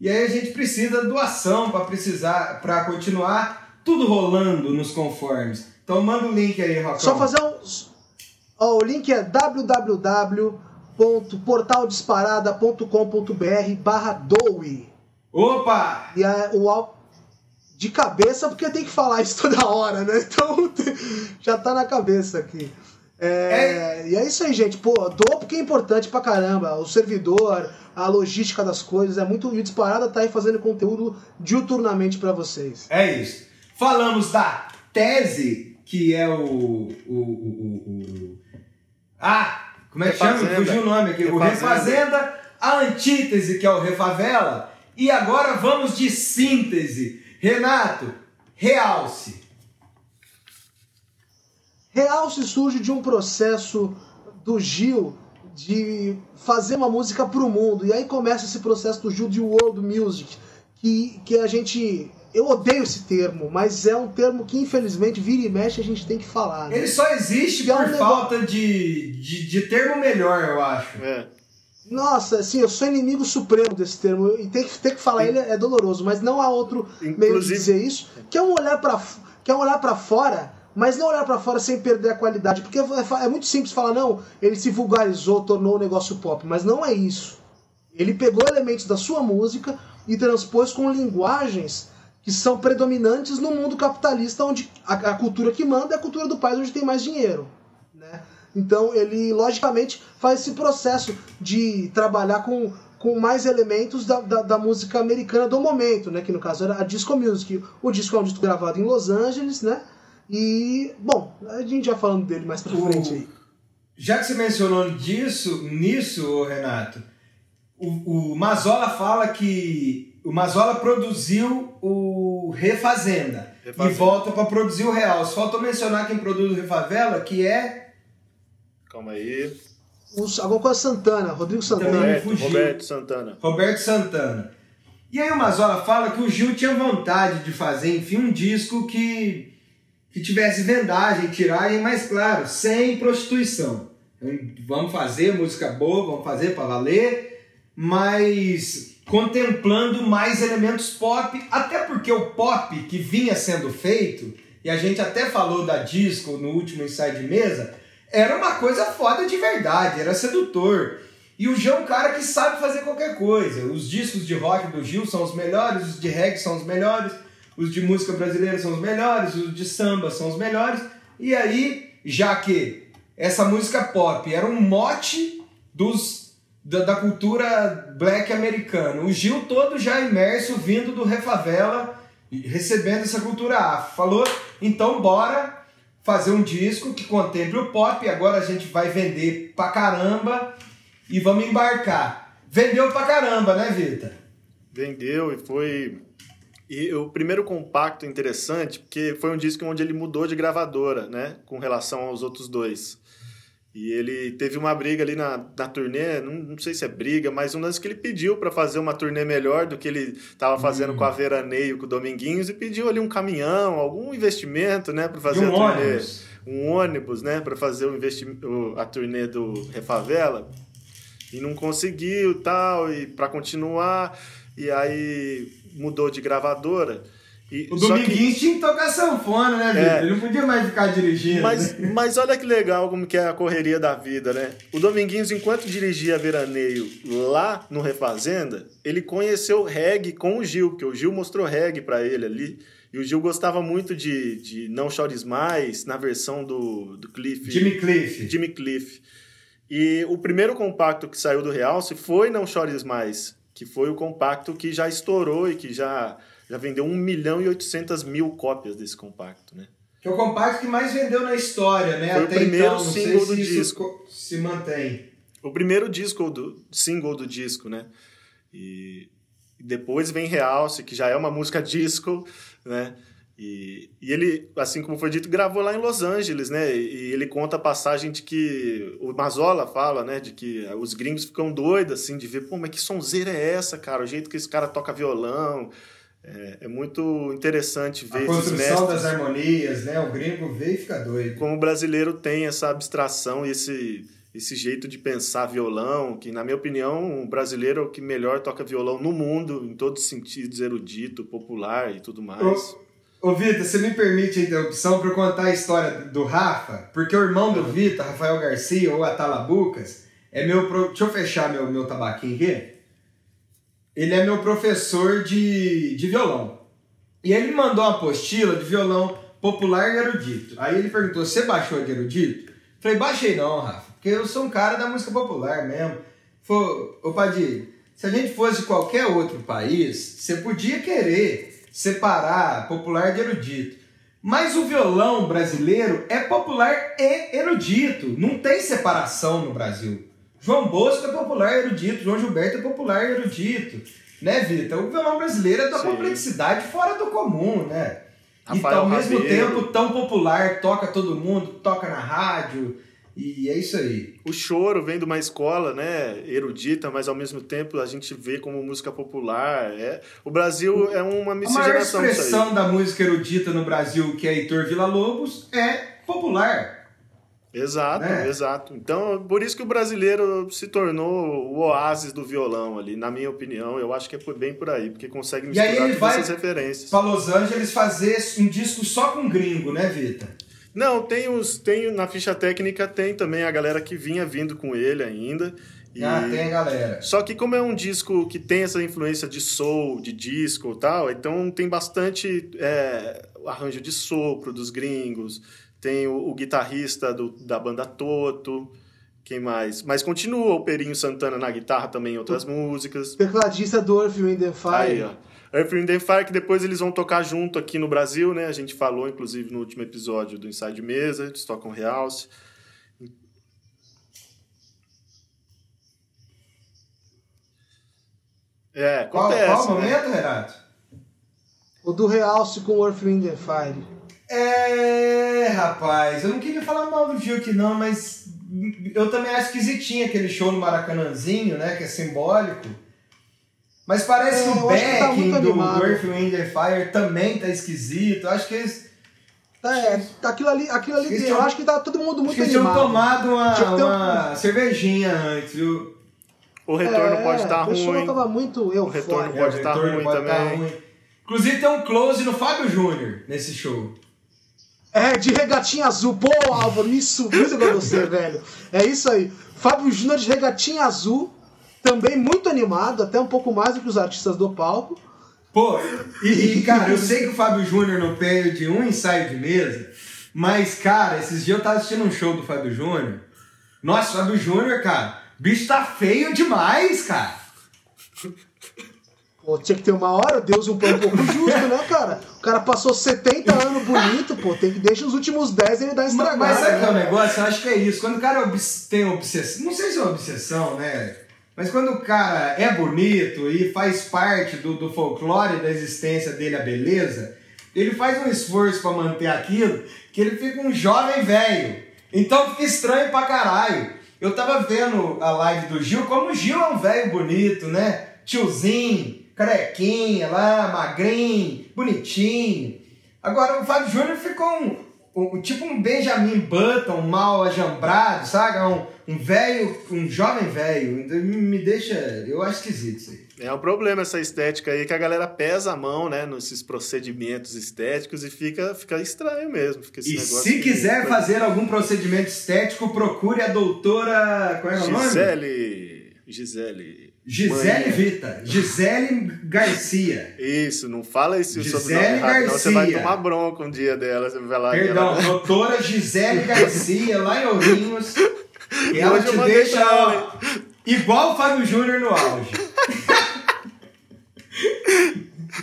E aí a gente precisa doação para precisar, para continuar tudo rolando nos conformes. Então manda o link aí, Rocão. Só fazer um. Ó, o link é www.portaldisparada.com.br barra doe. Opa! E é o de cabeça, porque tem que falar isso toda hora, né? [LAUGHS] Então já tá na cabeça aqui. É, E é isso aí, gente. Pô, doa porque é importante pra caramba. O servidor, a logística das coisas, é muito. E o Disparada tá aí fazendo conteúdo diuturnamente pra vocês. É isso. Falamos da tese, que é o. o, o, o- o- ah! Como é que chama? Fugiu o nome aqui. O Refazenda. Refazenda, a antítese, que é o Refavela. E agora vamos de síntese. Renato, realce. Realce surge de um processo do Gil de fazer uma música pro mundo. E aí começa esse processo do de world music, que, que a gente. Eu odeio esse termo, mas é um termo que infelizmente vira e mexe a gente tem que falar. né? Ele só existe Que é um por negócio- falta de, de, de termo melhor, eu acho. É. Nossa, assim, eu sou inimigo supremo desse termo. E ter que, ter que falar ele é doloroso, mas não há outro meio de Inclusive- dizer isso. Que é um olhar para que é um olhar para fora, mas não olhar para fora sem perder a qualidade. Porque é, é muito simples falar, não, ele se vulgarizou, tornou o negócio pop. Mas não é isso. Ele pegou elementos da sua música e transpôs com linguagens que são predominantes no mundo capitalista, onde a, a cultura que manda é a cultura do país onde tem mais dinheiro. Né? Então ele, logicamente, faz esse processo de trabalhar com, com mais elementos da, da, da música americana do momento, né? que no caso era a disco music. O disco é um disco gravado em Los Angeles, né? E, bom, a gente vai falando dele mais pra O- frente aí. Já que você mencionou disso, nisso, Renato, o, o Mazola fala que o Mazola produziu o Refazenda, Refazenda. e volta para produzir o Real. Só faltou mencionar quem produz o Refavela, que é Calma aí. Os, alguma coisa Santana, Rodrigo Santana. Roberto. Roberto Santana. Roberto Santana. E aí o Mazola fala que o Gil tinha vontade de fazer, enfim, um disco que, que tivesse vendagem, tiragem, mas claro, sem prostituição. Então, vamos fazer música boa, vamos fazer para valer, mas contemplando mais elementos pop, até porque o pop que vinha sendo feito, e a gente até falou da disco no último ensaio de mesa, era uma coisa foda de verdade, era sedutor. E o Gil é um cara que sabe fazer qualquer coisa. Os discos de rock do Gil são os melhores, os de reggae são os melhores, os de música brasileira são os melhores, os de samba são os melhores. E aí, já que essa música pop era um mote dos da, da cultura black americana, o Gil todo já imerso vindo do Refavela, recebendo essa cultura afro. Falou, então bora fazer um disco que contemple o pop, agora a gente vai vender pra caramba e vamos embarcar. Vendeu pra caramba, né, Vita? Vendeu e foi. E o primeiro compacto interessante, porque foi um disco onde ele mudou de gravadora, né? Com relação aos outros dois. E ele teve uma briga ali na, na turnê, não, não sei se é briga, mas um lance que ele pediu para fazer uma turnê melhor do que ele estava fazendo com a Veraneio, com o Dominguinhos, e pediu ali um caminhão, algum investimento, né, para fazer um a turnê. ônibus. Um ônibus, né, para fazer o investimento, a turnê do Refavela. E não conseguiu tal, e para continuar, e aí mudou de gravadora. E, O só que- tinha que tocar sanfona, né, Vitor? É. Ele não podia mais ficar dirigindo. Mas, né? [LAUGHS] mas olha que legal como que é a correria da vida, né? O Dominguinhos, enquanto dirigia Veraneio lá no Refazenda, ele conheceu reggae com o Gil, porque o Gil mostrou reggae pra ele ali. E o Gil gostava muito de, de Não Chores Mais, na versão do, do Cliff. Jimmy Cliff. Jimmy Cliff. E o primeiro compacto que saiu do Realce foi Não Chores Mais, que foi o compacto que já estourou e que já, já vendeu 1 milhão e 800 mil cópias desse compacto, né? Que é o compacto que mais vendeu na história, né? Foi o Até primeiro então, não single sei do disco. co- se mantém. o primeiro disco do single do disco, né? E depois vem Realce, que já é uma música disco, né? E, e ele, assim como foi dito, gravou lá em Los Angeles, né? E, ele conta a passagem de que o Mazola fala, né? De que os gringos ficam doidos, assim, de ver, pô, mas que sonzeira é essa, cara? O jeito que esse cara toca violão. É, é muito interessante A ver esses construção mestres das harmonias, né? O gringo vê e fica doido. como o brasileiro tem essa abstração e esse, esse jeito de pensar violão, que, na minha opinião, o brasileiro é o que melhor toca violão no mundo, em todos os sentidos, erudito, popular e tudo mais. Ô, Vitor, você me permite a interrupção para contar a história do Rafa? Porque o irmão do Vitor, Rafael Garcia, ou Atalabucas, é meu. Pro... Deixa eu fechar meu, meu tabaquinho aqui. Ele é meu professor de, de violão. E ele me mandou uma apostila de violão popular e erudito. Aí ele perguntou: Você baixou de erudito? Falei: Baixei não, Rafa, porque eu sou um cara da música popular mesmo. Falei: Ô Padilha, se a gente fosse de qualquer outro país, você podia querer separar popular de erudito. Mas o violão brasileiro é popular e erudito. Não tem separação no Brasil. João Bosco é popular e erudito, João Gilberto é popular e erudito. Né, Vitor? O violão brasileiro é da Sim. complexidade fora do comum, né? e Rafael ao mesmo tempo tão popular, toca todo mundo, toca na rádio. E é isso aí. O choro vem de uma escola né, erudita, mas ao mesmo tempo a gente vê como música popular. É, o Brasil é uma A maior miscigenação disso aí. expressão da música erudita no Brasil, que é Heitor Villa-Lobos, é popular. Exato, né? exato. Então, por isso que o brasileiro se tornou o oásis do violão ali, na minha opinião. Eu acho que é bem por aí, porque consegue E misturar aí ele todas vai essas referências. Pra Los Angeles fazer um disco só com gringo, né, Vitor? Não, tem os. Tem, na ficha técnica tem também a galera que vinha vindo com ele ainda. E- Ah, tem a galera. Só que como é um disco que tem essa influência de soul, de disco e tal, então tem bastante é, arranjo de sopro dos gringos, tem o, o guitarrista do- da banda Toto, quem mais? Mas continua o Perinho Santana na guitarra também em outras músicas. Tecladista do Earth, Wind and Fire. Aí, ó. Earth, Wind and Fire, que depois eles vão tocar junto aqui no Brasil, né? A gente falou, inclusive, no último episódio do Inside Mesa, eles tocam Realce. É, Qual, acontece, qual o né? momento, Renato? O do Realce com o Earth, Wind and Fire. É, rapaz, eu não queria falar mal do Gil aqui não, mas eu também acho esquisitinho aquele show no Maracanãzinho, né, que é simbólico. Mas parece É, que o eu que tá backing muito do animado. Earth, Wind and Fire também tá esquisito. Eu acho que eles, Tá, é, aquilo ali, aquilo ali Eles eu tinham- acho que tá todo mundo muito eles tinham animado. tomado uma, Tinha um- uma cervejinha antes, viu? O retorno É, pode estar O pessoal ruim. tava muito retorno eufórico. Pode É, o tá retorno ruim pode tá também. ruim. Inclusive tem um close no Fábio Júnior nesse show. É, de regatinha azul. Pô, Álvaro, isso, isso é pra você, [LAUGHS] velho. É isso aí. Fábio Júnior de regatinha azul, também muito animado, até um pouco mais do que os artistas do palco. Pô, e, e, [LAUGHS] cara, eu sei que o Fábio Júnior não perde um ensaio de mesa, mas, cara, esses dias eu tava assistindo um show do Fábio Júnior. Nossa, Fábio Júnior, cara, bicho tá feio demais, cara. Pô, tinha que ter uma hora, Deus um pouco justo, né, cara? O cara passou 70 anos bonito, pô, tem que deixar os últimos 10 ele dar Mas, estragado. mas sabe o que é o né? negócio? Eu acho que é isso. Quando o cara tem obsessão, não sei se é uma obsessão, né? Mas quando o cara é bonito e faz parte do, do folclore da existência dele, a beleza, ele faz um esforço pra manter aquilo que ele fica um jovem velho. Então fica estranho pra caralho. Eu tava vendo a live do Gil, como o Gil é um velho bonito, né? Tiozinho, carequinha lá, magrinho, bonitinho. Agora o Fábio Júnior ficou um, um- tipo um Benjamin Button mal ajambrado, sabe? Um, um velho, um jovem velho. Então, Me deixa. Eu acho esquisito isso aí. É um problema essa estética aí, que a galera pesa a mão, né, nesses procedimentos estéticos e fica, fica estranho mesmo. Fica esse E se que- quiser fazer algum procedimento estético, procure a doutora. Qual é o nome? Gisele. Gisele. Gisele Mãe. Vita. Gisele Garcia. Isso, não fala esse Gisele errado, não. Você vai Garcia. tomar bronca um dia dela. Você vai lá Perdão, ela- doutora Gisele Garcia, lá em Ourinhos. E [LAUGHS] ela te deixa ela, igual o Fábio Júnior no auge. [LAUGHS]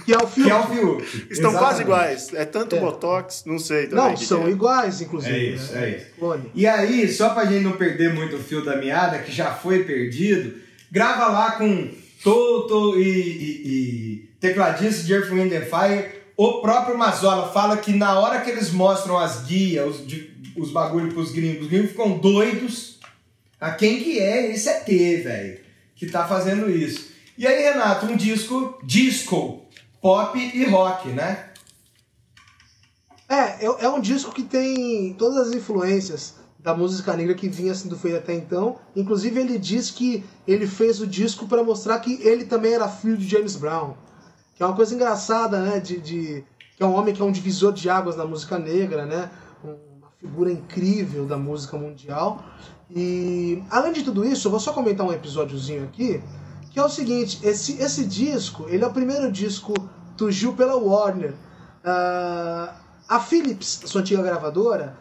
Que é o Que é o Fiuk. Estão Exatamente. quase iguais. É tanto É. botox, não sei também. Não, são que é. iguais, inclusive. É isso, né? é isso. Clone. E aí, só pra gente não perder muito o fio da meada, que já foi perdido, grava lá com Toto e, e, e tecladista de Earth, Wind and Fire. O próprio Mazola fala que na hora que eles mostram as guias, os, de- os pros gringos, os gringos ficam doidos. A quem que é esse ET, velho, que tá fazendo isso. E aí, Renato, um disco disco, pop e rock, né? É, é, é um disco que tem todas as influências da música negra que vinha sendo feita até então. Inclusive, ele diz que ele fez o disco para mostrar que ele também era filho de James Brown. Que é uma coisa engraçada, né? De, de- que é um homem que é um divisor de águas na música negra, né? Uma figura incrível da música mundial. E, além de tudo isso, eu vou só comentar um episódiozinho aqui, que é o seguinte, esse, esse disco, ele é o primeiro disco do Gil pela Warner. Ah, a Philips, sua antiga gravadora,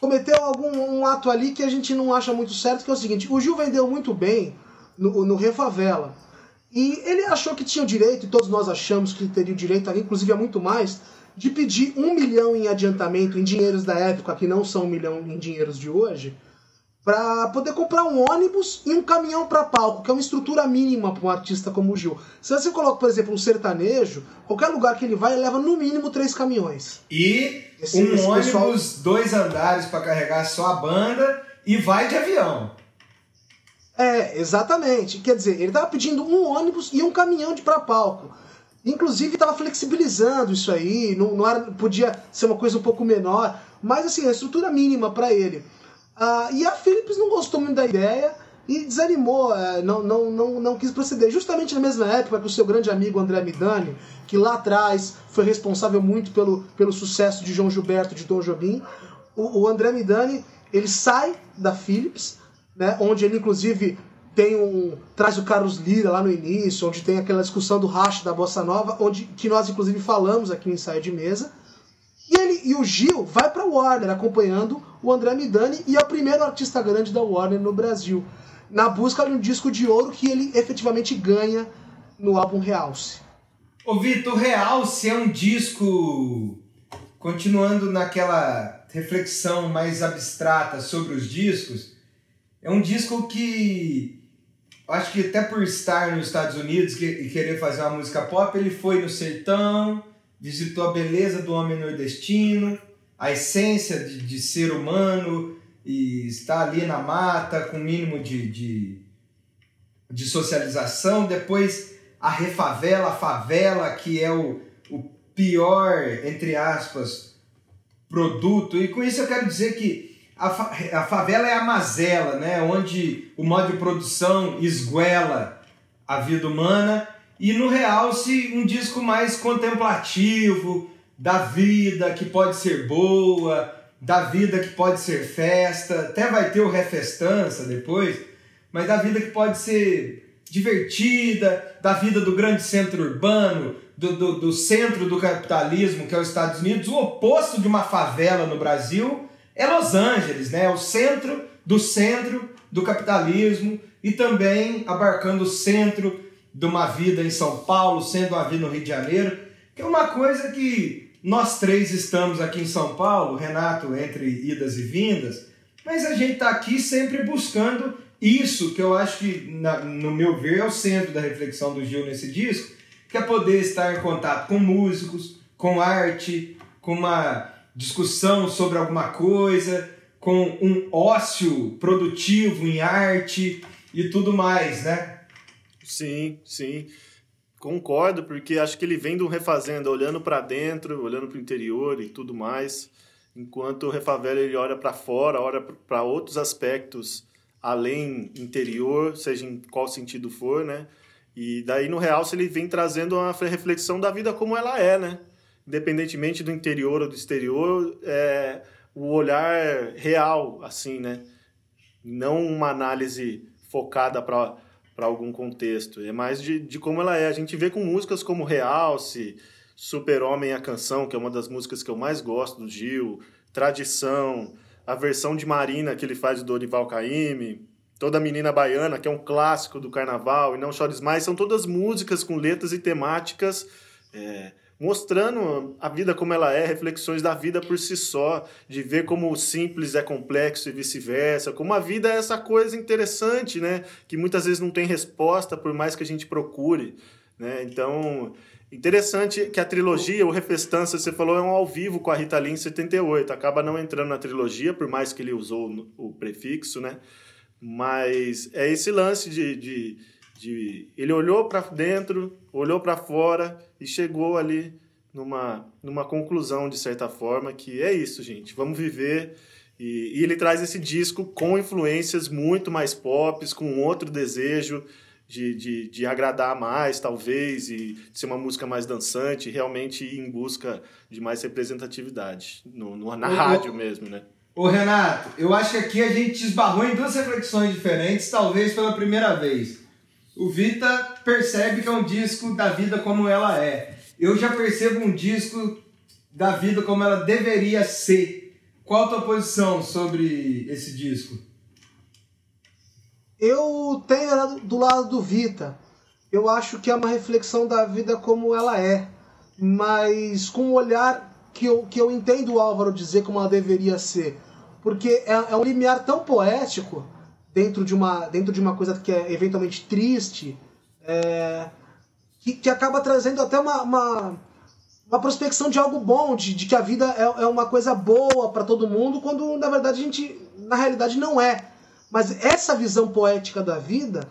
cometeu algum um ato ali que a gente não acha muito certo, que é o seguinte, o Gil vendeu muito bem no, no Refavela. E ele achou que tinha o direito, e todos nós achamos que teria o direito, inclusive a muito mais, de pedir um milhão em adiantamento em dinheiros da época, que não são um milhão em dinheiros de hoje, para poder comprar um ônibus e um caminhão para palco, que é uma estrutura mínima para um artista como o Gil. Se você coloca, por exemplo, um sertanejo, qualquer lugar que ele vai, ele leva no mínimo três caminhões. E Esse- um esse ônibus, pessoal- dois andares pra carregar só a banda e vai de avião. É, exatamente. Quer dizer, ele estava pedindo um ônibus e um caminhão de para palco. Inclusive estava flexibilizando isso aí, não, não era, podia ser uma coisa um pouco menor, mas assim, a estrutura mínima para ele. Ah, e a Philips não gostou muito da ideia e desanimou, eh, não, não, não, não quis proceder. Justamente na mesma época que o seu grande amigo André Midani, que lá atrás foi responsável muito pelo, pelo sucesso de João Gilberto de Tom Jobim, o, o André Midani ele sai da Philips, né, onde ele inclusive tem um traz o Carlos Lira lá no início, onde tem aquela discussão do racha da bossa nova, onde que nós inclusive falamos aqui no ensaio de mesa. E ele e o Gil vai para Warner acompanhando o André Midani e é o primeiro artista grande da Warner no Brasil, na busca de um disco de ouro que ele efetivamente ganha no álbum Realce. Ô Vitor, Realce é um disco, continuando naquela reflexão mais abstrata sobre os discos, é um disco que acho que até por estar nos Estados Unidos e querer fazer uma música pop, ele foi no sertão, visitou a beleza do homem nordestino, a essência de, de ser humano e estar ali na mata com o mínimo de, de, de socialização. Depois a refavela, a favela, que é o, o pior, entre aspas, produto. E com isso eu quero dizer que a, fa- a favela é a mazela, né? onde o modo de produção esguela a vida humana. E no Realce, um disco mais contemplativo, da vida que pode ser boa, da vida que pode ser festa, até vai ter o Refestança depois, mas da vida que pode ser divertida, da vida do grande centro urbano, do, do, do centro do capitalismo, que é os Estados Unidos. O oposto de uma favela no Brasil é Los Angeles, né? o centro do centro do capitalismo e também abarcando o centro de uma vida em São Paulo, sendo uma vida no Rio de Janeiro, que é uma coisa que nós três estamos aqui em São Paulo, Renato entre idas e vindas, mas a gente está aqui sempre buscando isso que eu acho que, na- no meu ver, é o centro da reflexão do Gil nesse disco, que é poder estar em contato com músicos, com arte, com uma discussão sobre alguma coisa, com um ócio produtivo em arte e tudo mais, né? Sim, sim. Concordo, porque acho que ele vem do Refazenda olhando para dentro, olhando para o interior e tudo mais, enquanto o Refavela ele olha para fora, olha para outros aspectos além interior, seja em qual sentido for, né? E daí no Realce ele vem trazendo uma reflexão da vida como ela é, né? Independentemente do interior ou do exterior, é o olhar real, assim, né? Não uma análise focada para para algum contexto. É mais de, de como ela é. A gente vê com músicas como Realce, Super-Homem a Canção, que é uma das músicas que eu mais gosto do Gil, Tradição, a versão de Marina que ele faz do Dorival Caymmi, Toda Menina Baiana, que é um clássico do carnaval, e Não Chores Mais, são todas músicas com letras e temáticas é, mostrando a vida como ela é, reflexões da vida por si só, de ver como o simples é complexo e vice-versa, como a vida é essa coisa interessante, né, que muitas vezes não tem resposta por mais que a gente procure, né? Então, interessante que a trilogia, o Refestança, você falou, é um ao vivo com a Rita Lee em 78, acaba não entrando na trilogia, por mais que ele usou o prefixo, né? Mas é esse lance de, de de ele olhou para dentro, olhou para fora e chegou ali numa, numa conclusão de certa forma que é isso, gente. Vamos viver e, e ele traz esse disco com influências muito mais pop, com outro desejo de, de, de agradar mais, talvez, e de ser uma música mais dançante, realmente em busca de mais representatividade no, no na rádio mesmo, né? Ô Renato, eu acho que aqui a gente esbarrou em duas reflexões diferentes, talvez pela primeira vez o Vita percebe que é um disco da vida como ela é. Eu já percebo um disco da vida como ela deveria ser. Qual a tua posição sobre esse disco? Eu tenho do lado do Vita. Eu acho que é uma reflexão da vida como ela é, mas com um olhar que eu, que eu entendo o Álvaro dizer como ela deveria ser. Porque é, é um limiar tão poético dentro de uma, dentro de uma coisa que é eventualmente triste, é, que, que acaba trazendo até uma, uma, uma prospecção de algo bom, de, de que a vida é, é uma coisa boa para todo mundo, quando na verdade a gente, na realidade, não é. Mas essa visão poética da vida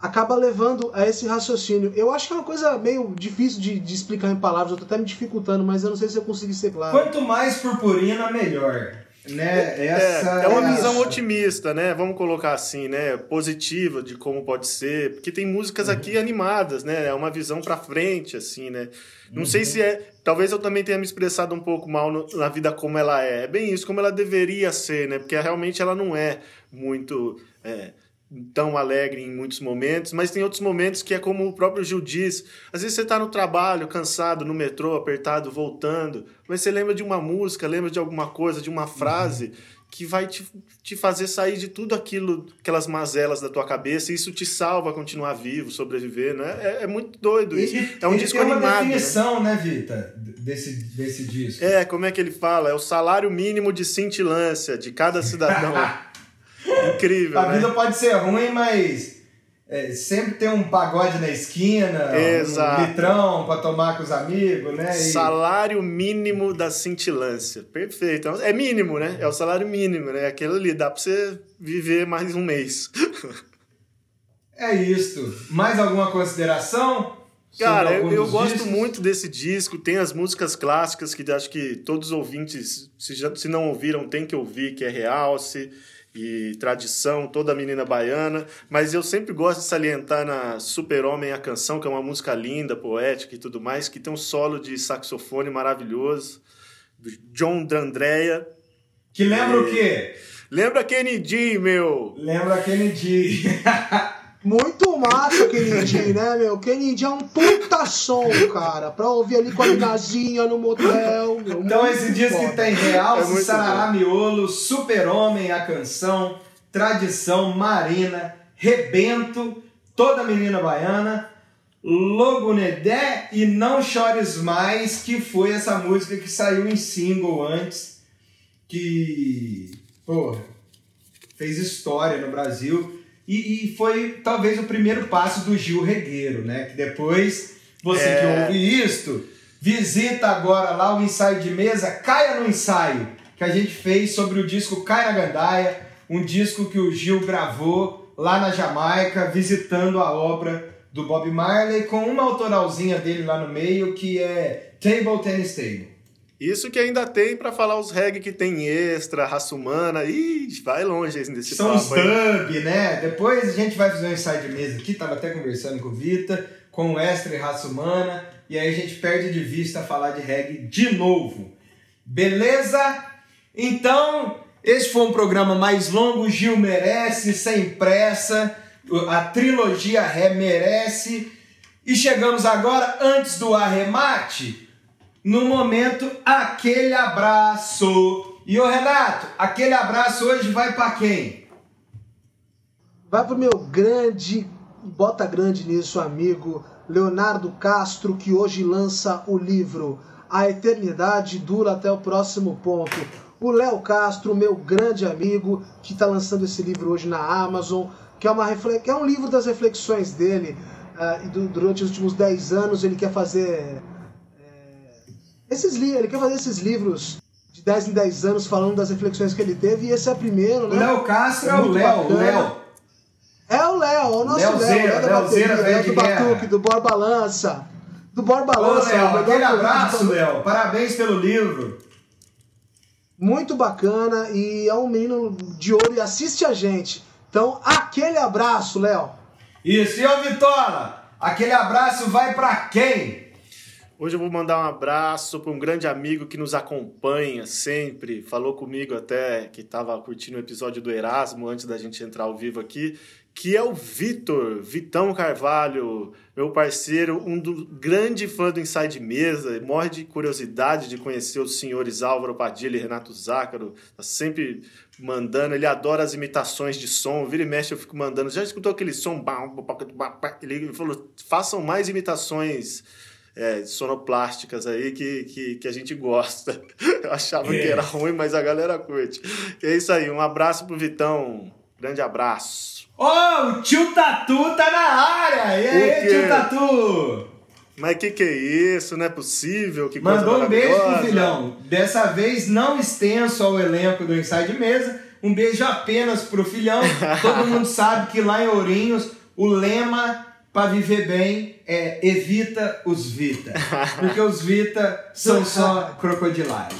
acaba levando a esse raciocínio. Eu acho que é uma coisa meio difícil de, de explicar em palavras, eu tô até me dificultando, mas eu não sei se eu consegui ser claro. Quanto mais purpurina, melhor. Né? É, Essa é, é uma visão otimista, né? Vamos colocar assim, né? Positiva de como pode ser, porque tem músicas aqui uhum. animadas, né? É uma visão para frente, assim, né? Não uhum. sei se é. Talvez eu também tenha me expressado um pouco mal no, na vida como ela é. É bem isso, como ela deveria ser, né? Porque realmente ela não é muito. É, tão alegre em muitos momentos, mas tem outros momentos que é como o próprio Gil diz. Às vezes você está no trabalho, cansado, no metrô, apertado, voltando, mas você lembra de uma música, lembra de alguma coisa, de uma frase uhum. que vai te, te fazer sair de tudo aquilo, aquelas mazelas da tua cabeça, e isso te salva a continuar vivo, sobreviver, né? É, é muito doido isso. E, é um disco animado. É uma né? definição, né, né Vita, desse, desse disco. É, como é que ele fala? É o salário mínimo de cintilância de cada cidadão. [LAUGHS] Incrível. A né? vida pode ser ruim, mas é, sempre tem um pagode na esquina, Exato. um litrão para tomar com os amigos, né? E... Salário mínimo da cintilância. Perfeito. É mínimo, né? É o salário mínimo, né? Aquilo ali dá para você viver mais um mês. [LAUGHS] é isso. Mais alguma consideração? Cara, eu, eu gosto muito desse disco. Tem as músicas clássicas que acho que todos os ouvintes, se, já, se não ouviram, tem que ouvir, que é Realce e tradição, toda menina baiana, mas eu sempre gosto de salientar na Super-Homem a canção, que é uma música linda, poética e tudo mais, que tem um solo de saxofone maravilhoso, do John D'Andrea. Que lembra e... o quê? Lembra Kennedy, meu! Lembra Kennedy. [LAUGHS] Muito massa o Kennedy, né, meu? Kennedy é um puta som, cara. Pra ouvir ali com a minazinha no motel. Meu, então esse disco que tem Real, é Sarará Miolo, Super-Homem, a canção, Tradição, Marina, Rebento, Toda Menina Baiana, Logo Nedé e Não Chores Mais, que foi essa música que saiu em single antes, que, porra, fez história no Brasil. E, e, foi talvez o primeiro passo do Gil Regueiro, né? Que depois, você é... que ouve isto, visita agora lá o ensaio de mesa, caia no ensaio, que a gente fez sobre o disco Kairagandaia, um disco que o Gil gravou lá na Jamaica, visitando a obra do Bob Marley, com uma autoralzinha dele lá no meio, que é Table Tennis Table. Isso que ainda tem pra falar os reggae que tem extra, raça humana. Ih, vai longe desse São papo aí. dub, né? Depois a gente vai fazer um ensaio de mesa aqui, tava até conversando com o Vita, com o extra e raça humana, e aí a gente perde de vista falar de reggae de novo. Beleza? Então, esse foi um programa mais longo, Gil merece, sem pressa, a trilogia Ré merece. E chegamos agora, antes do arremate, no momento, aquele abraço. E ô Renato, aquele abraço hoje vai para quem? Vai pro meu grande, bota grande nisso, amigo, Leonardo Castro, que hoje lança o livro A Eternidade Dura até o Próximo Ponto. O Léo Castro, meu grande amigo, que está lançando esse livro hoje na Amazon, que é, uma que é um livro das reflexões dele. ah, e du- durante os últimos 10 anos ele quer fazer esses li ele quer fazer esses livros de 10 em 10 anos falando das reflexões que ele teve e esse é o primeiro, O né? Léo Castro é o Léo, o. Léo. É o Léo, o nosso Léo Léo, Zera, Léo da bateria, Léo do Batuque, do Borba Lança. Do Borba Ô Lança. Léo, o aquele abraço, Léo. Parabéns pelo livro. Muito bacana e é um menino de ouro e assiste a gente. Então, aquele abraço, Léo. Isso, e ô Vitola, aquele abraço vai para quem? Hoje eu vou mandar um abraço para um grande amigo que nos acompanha sempre. Falou comigo até que estava curtindo o episódio do Erasmo antes da gente entrar ao vivo aqui, que é o Vitor, Vitão Carvalho, meu parceiro, um do grande fã do Inside Mesa, morre de curiosidade de conhecer os senhores Álvaro Padilha e Renato Zácaro, tá sempre mandando, ele adora as imitações de som, vira e mexe eu fico mandando, já escutou aquele som? Ele falou, façam mais imitações é, sonoplásticas aí que, que, que a gente gosta. [LAUGHS] Eu achava É. que era ruim, mas a galera curte. É isso aí, um abraço pro Vitão. Grande abraço. Ô, o tio Tatu tá na área! E aí, tio Tatu? Mas que que é isso? Não é possível? Que Mandou um beijo pro filhão. Dessa vez não extenso ao elenco do Inside Mesa. Um beijo apenas pro filhão. [LAUGHS] Todo mundo sabe que lá em Ourinhos o lema para viver bem é evita os Vita. [LAUGHS] Porque os Vita são só crocodilagem.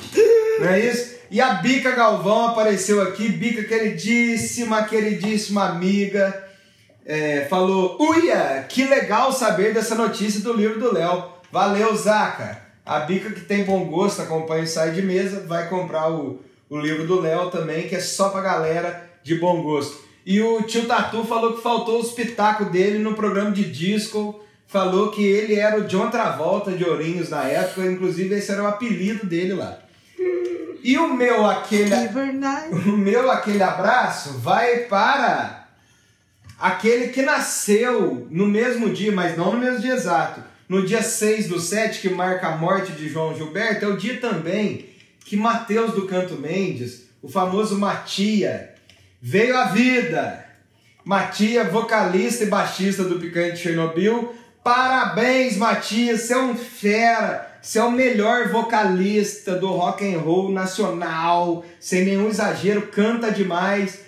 Não é isso? E a Bica Galvão apareceu aqui. Bica, queridíssima, queridíssima amiga. É, falou, uia, que legal saber dessa notícia do livro do Léo. Valeu, Zaca. A Bica que tem bom gosto, acompanha o Sai de Mesa, vai comprar o, o livro do Léo também, que é só pra galera de bom gosto. E o tio Tatu falou que faltou os pitacos dele no programa de disco. Falou que ele era o John Travolta de Ourinhos na época, inclusive esse era o apelido dele lá. E o meu aquele o meu aquele abraço vai para aquele que nasceu no mesmo dia, mas não no mesmo dia exato. No dia 6 do 7, que marca a morte de João Gilberto, é o dia também que Mateus do Canto Mendes, o famoso Matia, veio à vida. Matia, vocalista e baixista do Picante Chernobyl. Parabéns, Matias, você é um fera. Você é o melhor vocalista do rock and roll nacional, sem nenhum exagero, canta demais,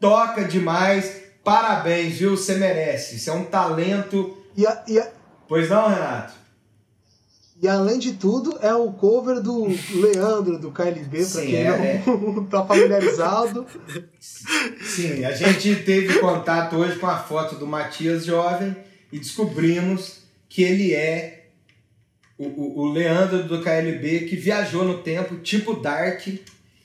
toca demais. Parabéns, viu? Você merece. Você é um talento. E, a- e a- Pois não, Renato? E além de tudo, é o cover do Leandro do KLB, pra Sim, quem é, não [LAUGHS] tá familiarizado. Sim, a gente teve contato hoje com a foto do Matias jovem e descobrimos que ele é o, o, o Leandro do KLB que viajou no tempo, tipo Dark.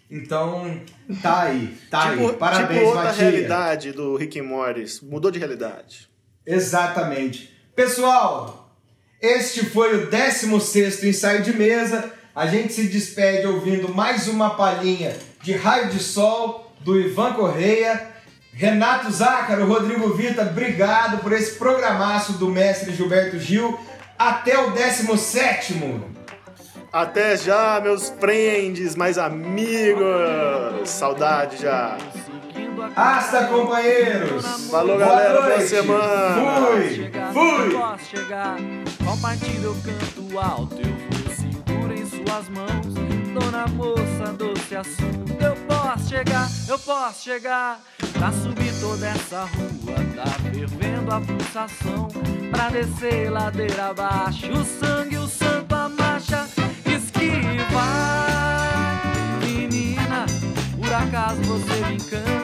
Então, tá aí, tá tipo, aí. Parabéns, tipo outra Matias. realidade do Rick Morris. Mudou de realidade. Exatamente. Pessoal, este foi o 16º ensaio de mesa. A gente se despede ouvindo mais uma palhinha de Raio de Sol, do Ivan Correia. Renato Zácaro, Rodrigo Vita, obrigado por esse programaço do mestre Gilberto Gil. Até o 17º. Até já, meus friends, mais amigos. Saudade já. Hasta, companheiros. Falou, Boa galera. Boa noite. semana. Fui. Fui. Posso chegar, compartilha eu canto alto, eu vou seguro em suas mãos. dona moça, doce assunto. Eu posso chegar, eu posso chegar. Pra subir toda essa rua, tá fervendo a pulsação. Pra descer ladeira abaixo, o sangue, o santo, a marcha. Esquiva, menina, por acaso você me encanta